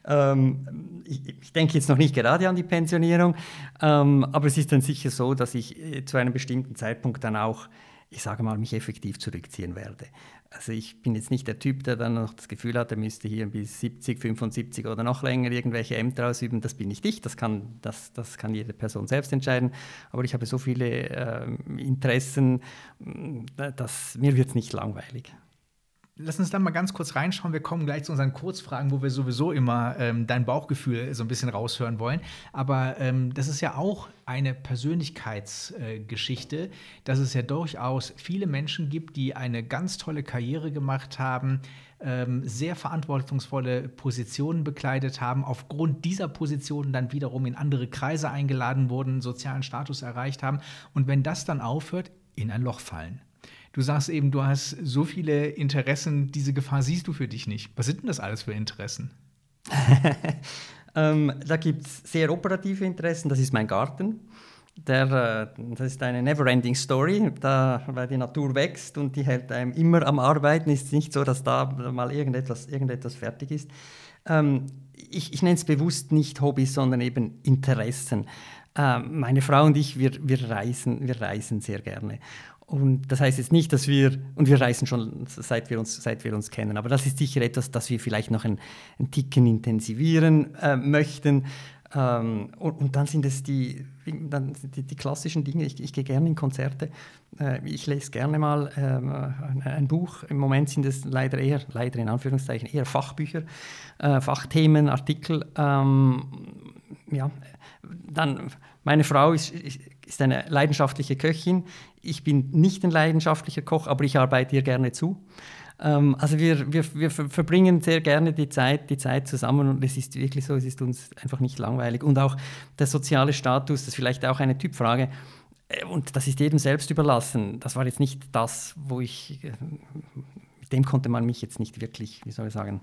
Ähm, ich, ich, denke jetzt noch nicht gerade an die Pensionierung, ähm, aber es ist dann sicher so, dass ich äh, zu einem bestimmten Zeitpunkt dann auch, ich sage mal, mich effektiv zurückziehen werde. Also ich bin jetzt nicht der Typ, der dann noch das Gefühl hat, er müsste hier bis 70, 75 oder noch länger irgendwelche Ämter ausüben. Das bin nicht ich, das kann, das, das kann jede Person selbst entscheiden. Aber ich habe so viele äh, Interessen, dass mir wird es nicht langweilig. Lass uns dann mal ganz kurz reinschauen. Wir kommen gleich zu unseren Kurzfragen, wo wir sowieso immer ähm, dein Bauchgefühl so ein bisschen raushören wollen. Aber ähm, das ist ja auch eine Persönlichkeitsgeschichte, äh, dass es ja durchaus viele Menschen gibt, die eine ganz tolle Karriere gemacht haben, ähm, sehr verantwortungsvolle Positionen bekleidet haben, aufgrund dieser Positionen dann wiederum in andere Kreise eingeladen wurden, sozialen Status erreicht haben und wenn das dann aufhört, in ein Loch fallen. Du sagst eben, du hast so viele Interessen, diese Gefahr siehst du für dich nicht. Was sind denn das alles für Interessen? (laughs) ähm, da gibt es sehr operative Interessen, das ist mein Garten. Der, äh, das ist eine never-ending Story, da, weil die Natur wächst und die hält einem immer am Arbeiten. Es ist nicht so, dass da mal irgendetwas, irgendetwas fertig ist. Ähm, ich, ich nenne es bewusst nicht Hobbys, sondern eben Interessen. Ähm, meine Frau und ich, wir, wir, reisen, wir reisen sehr gerne. Und das heißt jetzt nicht, dass wir, und wir reisen schon seit wir uns, seit wir uns kennen, aber das ist sicher etwas, das wir vielleicht noch ein, ein Ticken intensivieren äh, möchten. Ähm, und, und, dann sind es die, dann die, die klassischen Dinge. Ich, ich, gehe gerne in Konzerte. Äh, ich lese gerne mal ähm, ein, ein, Buch. Im Moment sind es leider eher, leider in Anführungszeichen, eher Fachbücher, äh, Fachthemen, Artikel. Ähm, ja, dann meine Frau ist, ist eine leidenschaftliche Köchin. Ich bin nicht ein leidenschaftlicher Koch, aber ich arbeite ihr gerne zu. Ähm, also wir, wir, wir verbringen sehr gerne die Zeit, die Zeit zusammen und es ist wirklich so, es ist uns einfach nicht langweilig. Und auch der soziale Status, das ist vielleicht auch eine Typfrage. Äh, und das ist jedem selbst überlassen. Das war jetzt nicht das, wo ich, äh, mit dem konnte man mich jetzt nicht wirklich, wie soll ich sagen,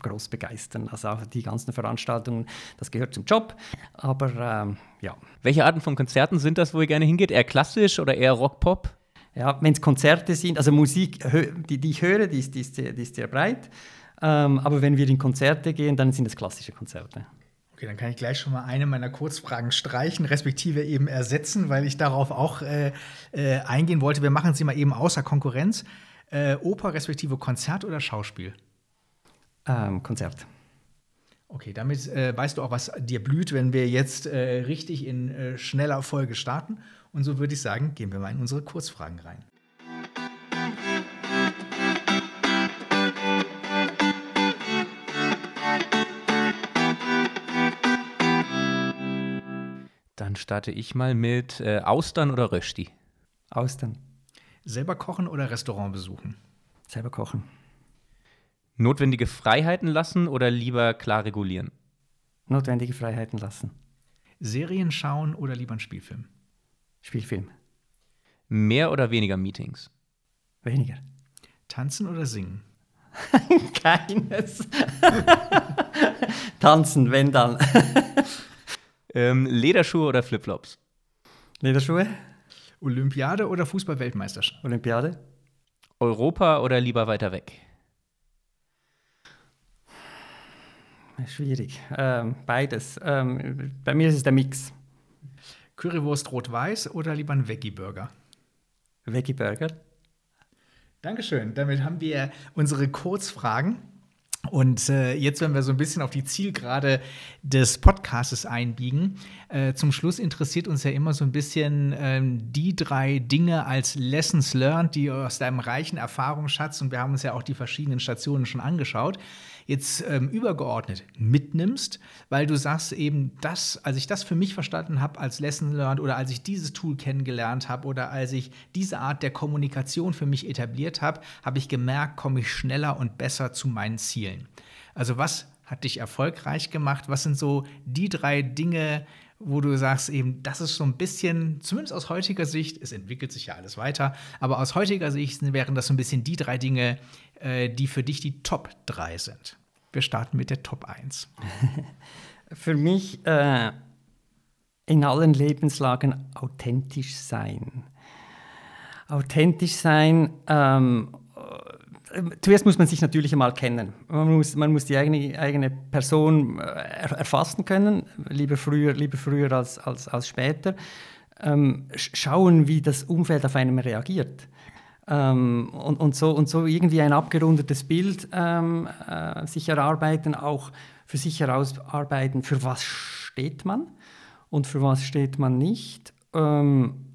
groß begeistern. Also auch die ganzen Veranstaltungen, das gehört zum Job. Aber ähm, ja. Welche Arten von Konzerten sind das, wo ihr gerne hingeht? Eher klassisch oder eher Rock-Pop? Ja, wenn es Konzerte sind, also Musik, die, die ich höre, die ist, die ist, sehr, die ist sehr breit. Ähm, aber wenn wir in Konzerte gehen, dann sind es klassische Konzerte. Okay, dann kann ich gleich schon mal eine meiner Kurzfragen streichen, respektive eben ersetzen, weil ich darauf auch äh, äh, eingehen wollte. Wir machen sie mal eben außer Konkurrenz. Äh, Oper respektive Konzert oder Schauspiel? Ähm, Konzert. Okay, damit äh, weißt du auch, was dir blüht, wenn wir jetzt äh, richtig in äh, schneller Folge starten. Und so würde ich sagen, gehen wir mal in unsere Kurzfragen rein. Dann starte ich mal mit äh, Austern oder Rösti. Austern. Selber kochen oder Restaurant besuchen? Selber kochen. Notwendige Freiheiten lassen oder lieber klar regulieren? Notwendige Freiheiten lassen. Serien schauen oder lieber einen Spielfilm? Spielfilm. Mehr oder weniger Meetings? Weniger. Tanzen oder singen? (laughs) Keines. (laughs) Tanzen, wenn dann. (laughs) ähm, Lederschuhe oder Flipflops? Lederschuhe. Olympiade oder Fußball-Weltmeisterschaft? Olympiade. Europa oder lieber weiter weg? (laughs) Schwierig. Ähm, beides. Ähm, bei mir ist es der Mix. Currywurst rot-weiß oder lieber ein Veggie-Burger? Veggie-Burger. Dankeschön. Damit haben wir unsere Kurzfragen. Und äh, jetzt, wenn wir so ein bisschen auf die Zielgerade des Podcastes einbiegen, äh, zum Schluss interessiert uns ja immer so ein bisschen ähm, die drei Dinge als Lessons learned, die aus deinem reichen Erfahrungsschatz, und wir haben uns ja auch die verschiedenen Stationen schon angeschaut, jetzt ähm, übergeordnet mitnimmst, weil du sagst eben, das, als ich das für mich verstanden habe als Lesson Learned oder als ich dieses Tool kennengelernt habe oder als ich diese Art der Kommunikation für mich etabliert habe, habe ich gemerkt, komme ich schneller und besser zu meinen Zielen. Also was hat dich erfolgreich gemacht? Was sind so die drei Dinge, wo du sagst, eben, das ist so ein bisschen, zumindest aus heutiger Sicht, es entwickelt sich ja alles weiter, aber aus heutiger Sicht wären das so ein bisschen die drei Dinge, die für dich die Top 3 sind. Wir starten mit der Top 1. (laughs) für mich äh, in allen Lebenslagen authentisch sein. Authentisch sein, ähm, äh, zuerst muss man sich natürlich einmal kennen. Man muss, man muss die eigene, eigene Person äh, erfassen können, lieber früher, lieber früher als, als, als später. Ähm, schauen, wie das Umfeld auf einem reagiert. Ähm, und, und, so, und so irgendwie ein abgerundetes Bild ähm, äh, sich erarbeiten, auch für sich herausarbeiten, für was steht man und für was steht man nicht ähm,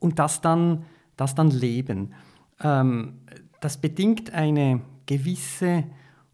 und das dann, das dann leben. Ähm, das bedingt eine gewisse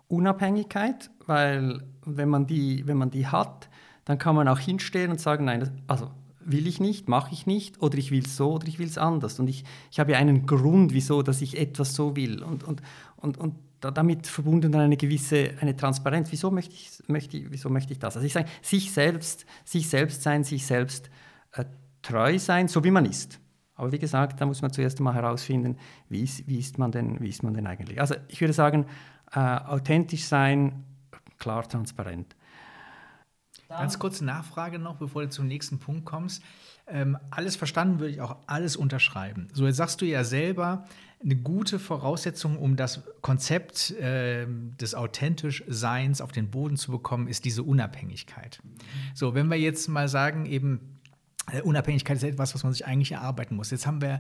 Unabhängigkeit, weil wenn man die, wenn man die hat, dann kann man auch hinstehen und sagen, nein, das, also will ich nicht, mache ich nicht, oder ich will es so oder ich will es anders. Und ich, ich habe ja einen Grund, wieso, dass ich etwas so will. Und, und, und, und damit verbunden eine gewisse eine Transparenz. Wieso möchte ich, möchte, wieso möchte ich das? Also ich sage, sich selbst, sich selbst sein, sich selbst äh, treu sein, so wie man ist. Aber wie gesagt, da muss man zuerst einmal herausfinden, wie ist, wie ist, man, denn, wie ist man denn eigentlich. Also ich würde sagen, äh, authentisch sein, klar, transparent. Ganz kurze Nachfrage noch, bevor du zum nächsten Punkt kommst. Ähm, alles verstanden würde ich auch alles unterschreiben. So, jetzt sagst du ja selber, eine gute Voraussetzung, um das Konzept äh, des authentisch Seins auf den Boden zu bekommen, ist diese Unabhängigkeit. So, wenn wir jetzt mal sagen, eben, äh, Unabhängigkeit ist etwas, was man sich eigentlich erarbeiten muss. Jetzt haben wir,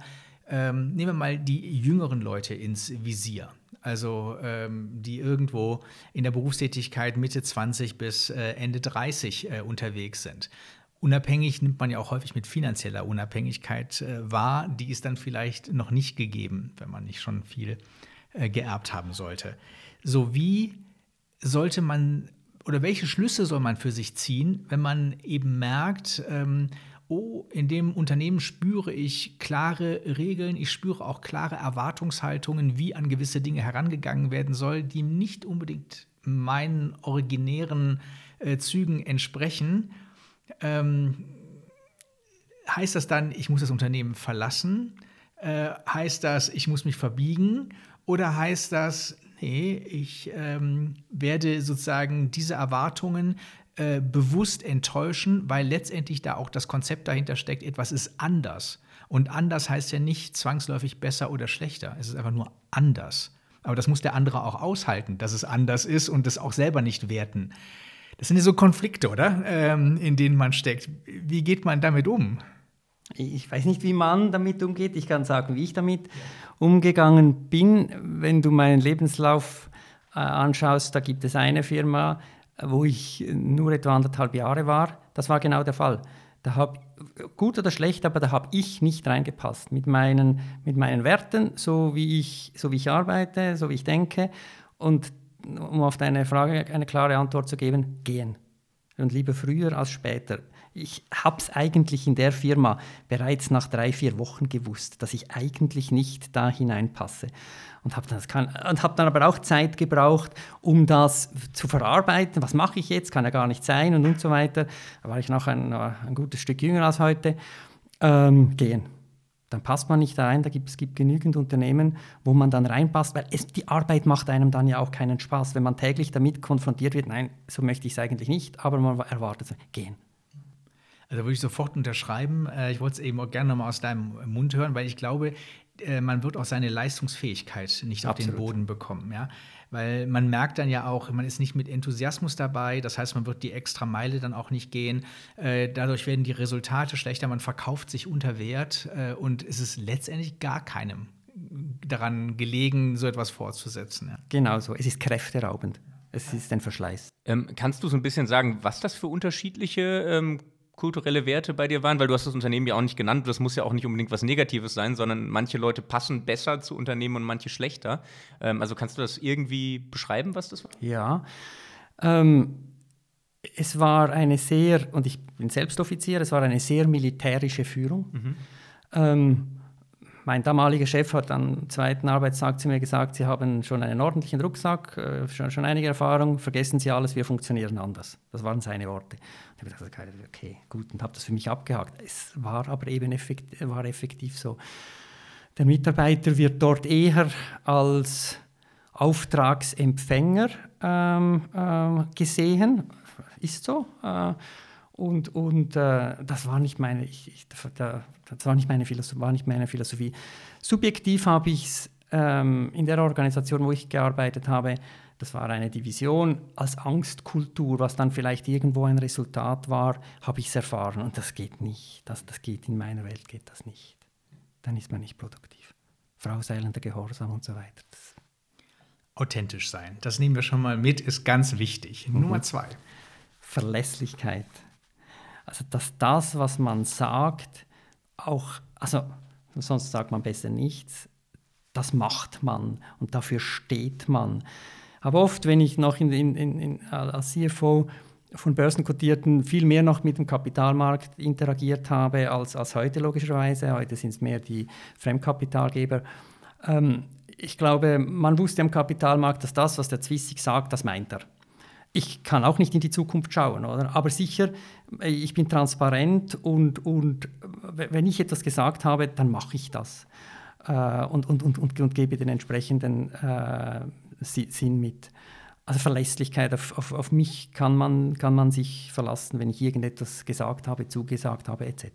ähm, nehmen wir mal die jüngeren Leute ins Visier. Also ähm, die irgendwo in der Berufstätigkeit Mitte 20 bis äh, Ende 30 äh, unterwegs sind. Unabhängig nimmt man ja auch häufig mit finanzieller Unabhängigkeit äh, wahr. Die ist dann vielleicht noch nicht gegeben, wenn man nicht schon viel äh, geerbt haben sollte. So wie sollte man oder welche Schlüsse soll man für sich ziehen, wenn man eben merkt, ähm, oh, in dem Unternehmen spüre ich klare Regeln, ich spüre auch klare Erwartungshaltungen, wie an gewisse Dinge herangegangen werden soll, die nicht unbedingt meinen originären äh, Zügen entsprechen. Ähm, heißt das dann, ich muss das Unternehmen verlassen? Äh, heißt das, ich muss mich verbiegen? Oder heißt das, nee, ich ähm, werde sozusagen diese Erwartungen äh, bewusst enttäuschen, weil letztendlich da auch das Konzept dahinter steckt, etwas ist anders. Und anders heißt ja nicht zwangsläufig besser oder schlechter. Es ist einfach nur anders. Aber das muss der andere auch aushalten, dass es anders ist und das auch selber nicht werten. Das sind ja so Konflikte, oder? Ähm, in denen man steckt. Wie geht man damit um? Ich weiß nicht, wie man damit umgeht. Ich kann sagen, wie ich damit umgegangen bin. Wenn du meinen Lebenslauf äh, anschaust, da gibt es eine Firma, wo ich nur etwa anderthalb Jahre war, das war genau der Fall. Da habe gut oder schlecht, aber da habe ich nicht reingepasst mit meinen, mit meinen Werten, so wie, ich, so wie ich arbeite, so wie ich denke. Und um auf deine Frage eine klare Antwort zu geben, gehen. Und lieber früher als später. Ich habe es eigentlich in der Firma bereits nach drei, vier Wochen gewusst, dass ich eigentlich nicht da hineinpasse und habe dann, hab dann aber auch Zeit gebraucht, um das zu verarbeiten. Was mache ich jetzt? Kann ja gar nicht sein und, und so weiter. Da war ich noch ein, ein gutes Stück jünger als heute. Ähm, gehen. Dann passt man nicht rein. Da gibt, es gibt genügend Unternehmen, wo man dann reinpasst, weil es, die Arbeit macht einem dann ja auch keinen Spaß, wenn man täglich damit konfrontiert wird. Nein, so möchte ich es eigentlich nicht, aber man erwartet es. Gehen. Also würde ich sofort unterschreiben. Äh, ich wollte es eben auch gerne nochmal aus deinem Mund hören, weil ich glaube, äh, man wird auch seine Leistungsfähigkeit nicht Absolut. auf den Boden bekommen. Ja? Weil man merkt dann ja auch, man ist nicht mit Enthusiasmus dabei, das heißt, man wird die extra Meile dann auch nicht gehen. Äh, dadurch werden die Resultate schlechter, man verkauft sich unter Wert und es ist letztendlich gar keinem daran gelegen, so etwas fortzusetzen. Ja. Genau so, es ist kräfteraubend. Es ist ein Verschleiß. Ähm, kannst du so ein bisschen sagen, was das für unterschiedliche ähm, kulturelle Werte bei dir waren? Weil du hast das Unternehmen ja auch nicht genannt. Das muss ja auch nicht unbedingt was Negatives sein, sondern manche Leute passen besser zu Unternehmen und manche schlechter. Ähm, also kannst du das irgendwie beschreiben, was das war? Ja. Ähm, es war eine sehr, und ich bin selbst Offizier, es war eine sehr militärische Führung. Mhm. Ähm, mein damaliger Chef hat am zweiten Arbeitstag zu mir gesagt, Sie haben schon einen ordentlichen Rucksack, äh, schon, schon einige Erfahrung, vergessen Sie alles, wir funktionieren anders. Das waren seine Worte. Habe gesagt, okay, gut, und habe das für mich abgehakt. Es war aber eben effektiv, war effektiv so. Der Mitarbeiter wird dort eher als Auftragsempfänger ähm, äh, gesehen, ist so. Äh, und, und äh, das war nicht meine, ich, ich, da, das war nicht meine, Philosophie, war nicht meine Philosophie. Subjektiv habe ich es ähm, in der Organisation, wo ich gearbeitet habe, das war eine Division als Angstkultur, was dann vielleicht irgendwo ein Resultat war, habe ich es erfahren. Und das geht nicht. Das, das geht in meiner Welt geht das nicht. Dann ist man nicht produktiv. Frauseilender Gehorsam und so weiter. Das Authentisch sein. Das nehmen wir schon mal mit, ist ganz wichtig. Mhm. Nummer zwei. Verlässlichkeit. Also, dass das, was man sagt, auch, also sonst sagt man besser nichts, das macht man und dafür steht man. Aber oft, wenn ich noch in, in, in, als CFO von börsenkotierten viel mehr noch mit dem Kapitalmarkt interagiert habe als, als heute logischerweise, heute sind es mehr die Fremdkapitalgeber, ähm, ich glaube, man wusste am Kapitalmarkt, dass das, was der Zwissig sagt, das meint er. Ich kann auch nicht in die Zukunft schauen, oder? Aber sicher, ich bin transparent und, und wenn ich etwas gesagt habe, dann mache ich das äh, und, und, und, und, und, gebe den entsprechenden äh, Sinn mit. Also Verlässlichkeit, auf, auf, auf mich kann man, kann man sich verlassen, wenn ich irgendetwas gesagt habe, zugesagt habe, etc.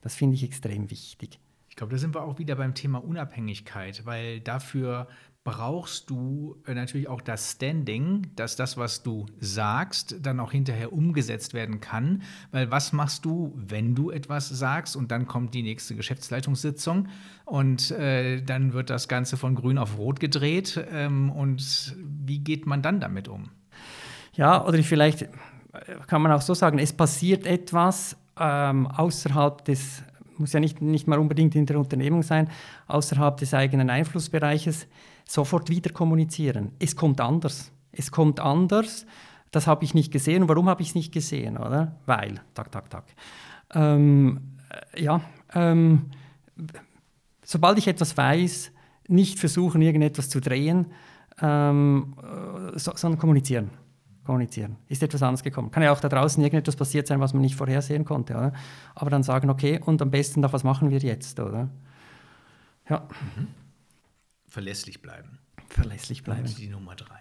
Das finde ich extrem wichtig. Ich glaube, da sind wir auch wieder beim Thema Unabhängigkeit, weil dafür brauchst du äh, natürlich auch das Standing, dass das, was du sagst, dann auch hinterher umgesetzt werden kann. Weil was machst du, wenn du etwas sagst und dann kommt die nächste Geschäftsleitungssitzung und äh, dann wird das Ganze von grün auf rot gedreht. Ähm, und wie geht man dann damit um? Ja, oder vielleicht kann man auch so sagen, es passiert etwas ähm, außerhalb des muss ja nicht, nicht mal unbedingt in der Unternehmung sein, außerhalb des eigenen Einflussbereiches, sofort wieder kommunizieren. Es kommt anders. Es kommt anders. Das habe ich nicht gesehen. Warum habe ich es nicht gesehen? Oder? Weil, tak, tak, tak. Ähm, äh, ja, ähm, sobald ich etwas weiß, nicht versuchen, irgendetwas zu drehen, ähm, äh, so, sondern kommunizieren kommunizieren. Ist etwas anderes gekommen. Kann ja auch da draußen irgendetwas passiert sein, was man nicht vorhersehen konnte. Oder? Aber dann sagen, okay, und am besten noch, was machen wir jetzt? Oder? Ja. Mhm. Verlässlich bleiben. Verlässlich bleiben. Und die Nummer drei.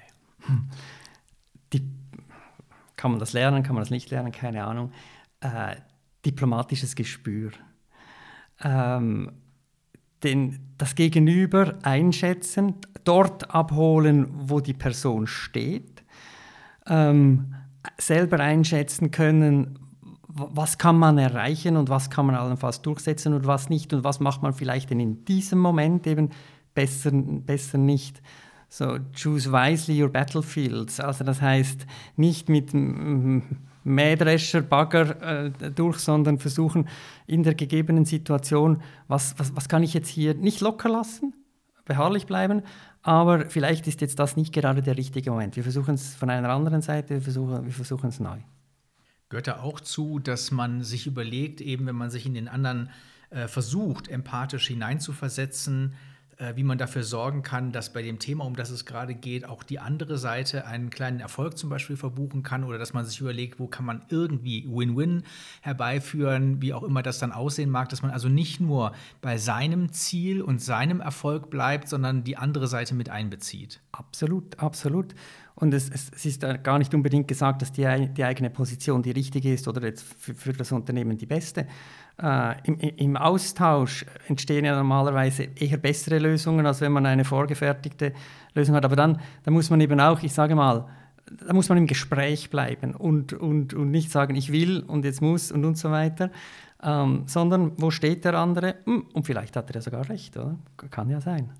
Die, kann man das lernen, kann man das nicht lernen, keine Ahnung. Äh, diplomatisches Gespür. Ähm, den, das Gegenüber einschätzen, dort abholen, wo die Person steht ähm, selber einschätzen können, was kann man erreichen und was kann man allenfalls durchsetzen und was nicht und was macht man vielleicht in diesem Moment eben besser, besser nicht. So, choose wisely your battlefields. Also das heißt, nicht mit Mähdrescher, Bagger äh, durch, sondern versuchen in der gegebenen Situation, was, was, was kann ich jetzt hier nicht locker lassen, beharrlich bleiben, aber vielleicht ist jetzt das nicht gerade der richtige Moment. Wir versuchen es von einer anderen Seite, wir versuchen, wir es neu. Gehört da auch zu, dass man sich überlegt, eben wenn man sich in den anderen äh, versucht, empathisch hineinzuversetzen, wie man dafür sorgen kann, dass bei dem Thema, um das es gerade geht, auch die andere Seite einen kleinen Erfolg zum Beispiel verbuchen kann oder dass man sich überlegt, wo kann man irgendwie Win-Win herbeiführen, wie auch immer das dann aussehen mag, dass man also nicht nur bei seinem Ziel und seinem Erfolg bleibt, sondern die andere Seite mit einbezieht. Absolut, absolut. Und es, es, es, ist gar nicht unbedingt gesagt, dass die, die eigene Position die richtige ist oder jetzt für, für das Unternehmen die beste. Äh, im, im, Austausch entstehen ja normalerweise eher bessere Lösungen, als wenn man eine vorgefertigte Lösung hat. Aber dann, dann muss man eben auch, ich sage mal, da muss man im Gespräch bleiben und, und, und nicht sagen, ich will und jetzt muss und, und so weiter, ähm, sondern wo steht der andere? Hm, und vielleicht hat er ja sogar recht, oder? Kann ja sein.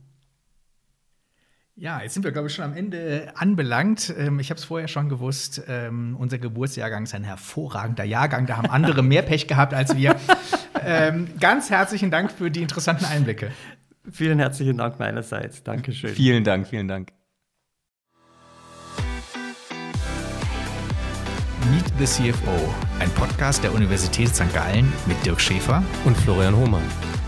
Ja, jetzt sind wir, glaube ich, schon am Ende anbelangt. Ähm, ich habe es vorher schon gewusst, ähm, unser Geburtsjahrgang ist ein hervorragender Jahrgang. Da haben andere mehr Pech gehabt als wir. Ähm, ganz herzlichen Dank für die interessanten Einblicke. Vielen herzlichen Dank meinerseits. Dankeschön. Vielen Dank, vielen Dank. Meet the CFO, ein Podcast der Universität St. Gallen mit Dirk Schäfer und Florian Hohmann.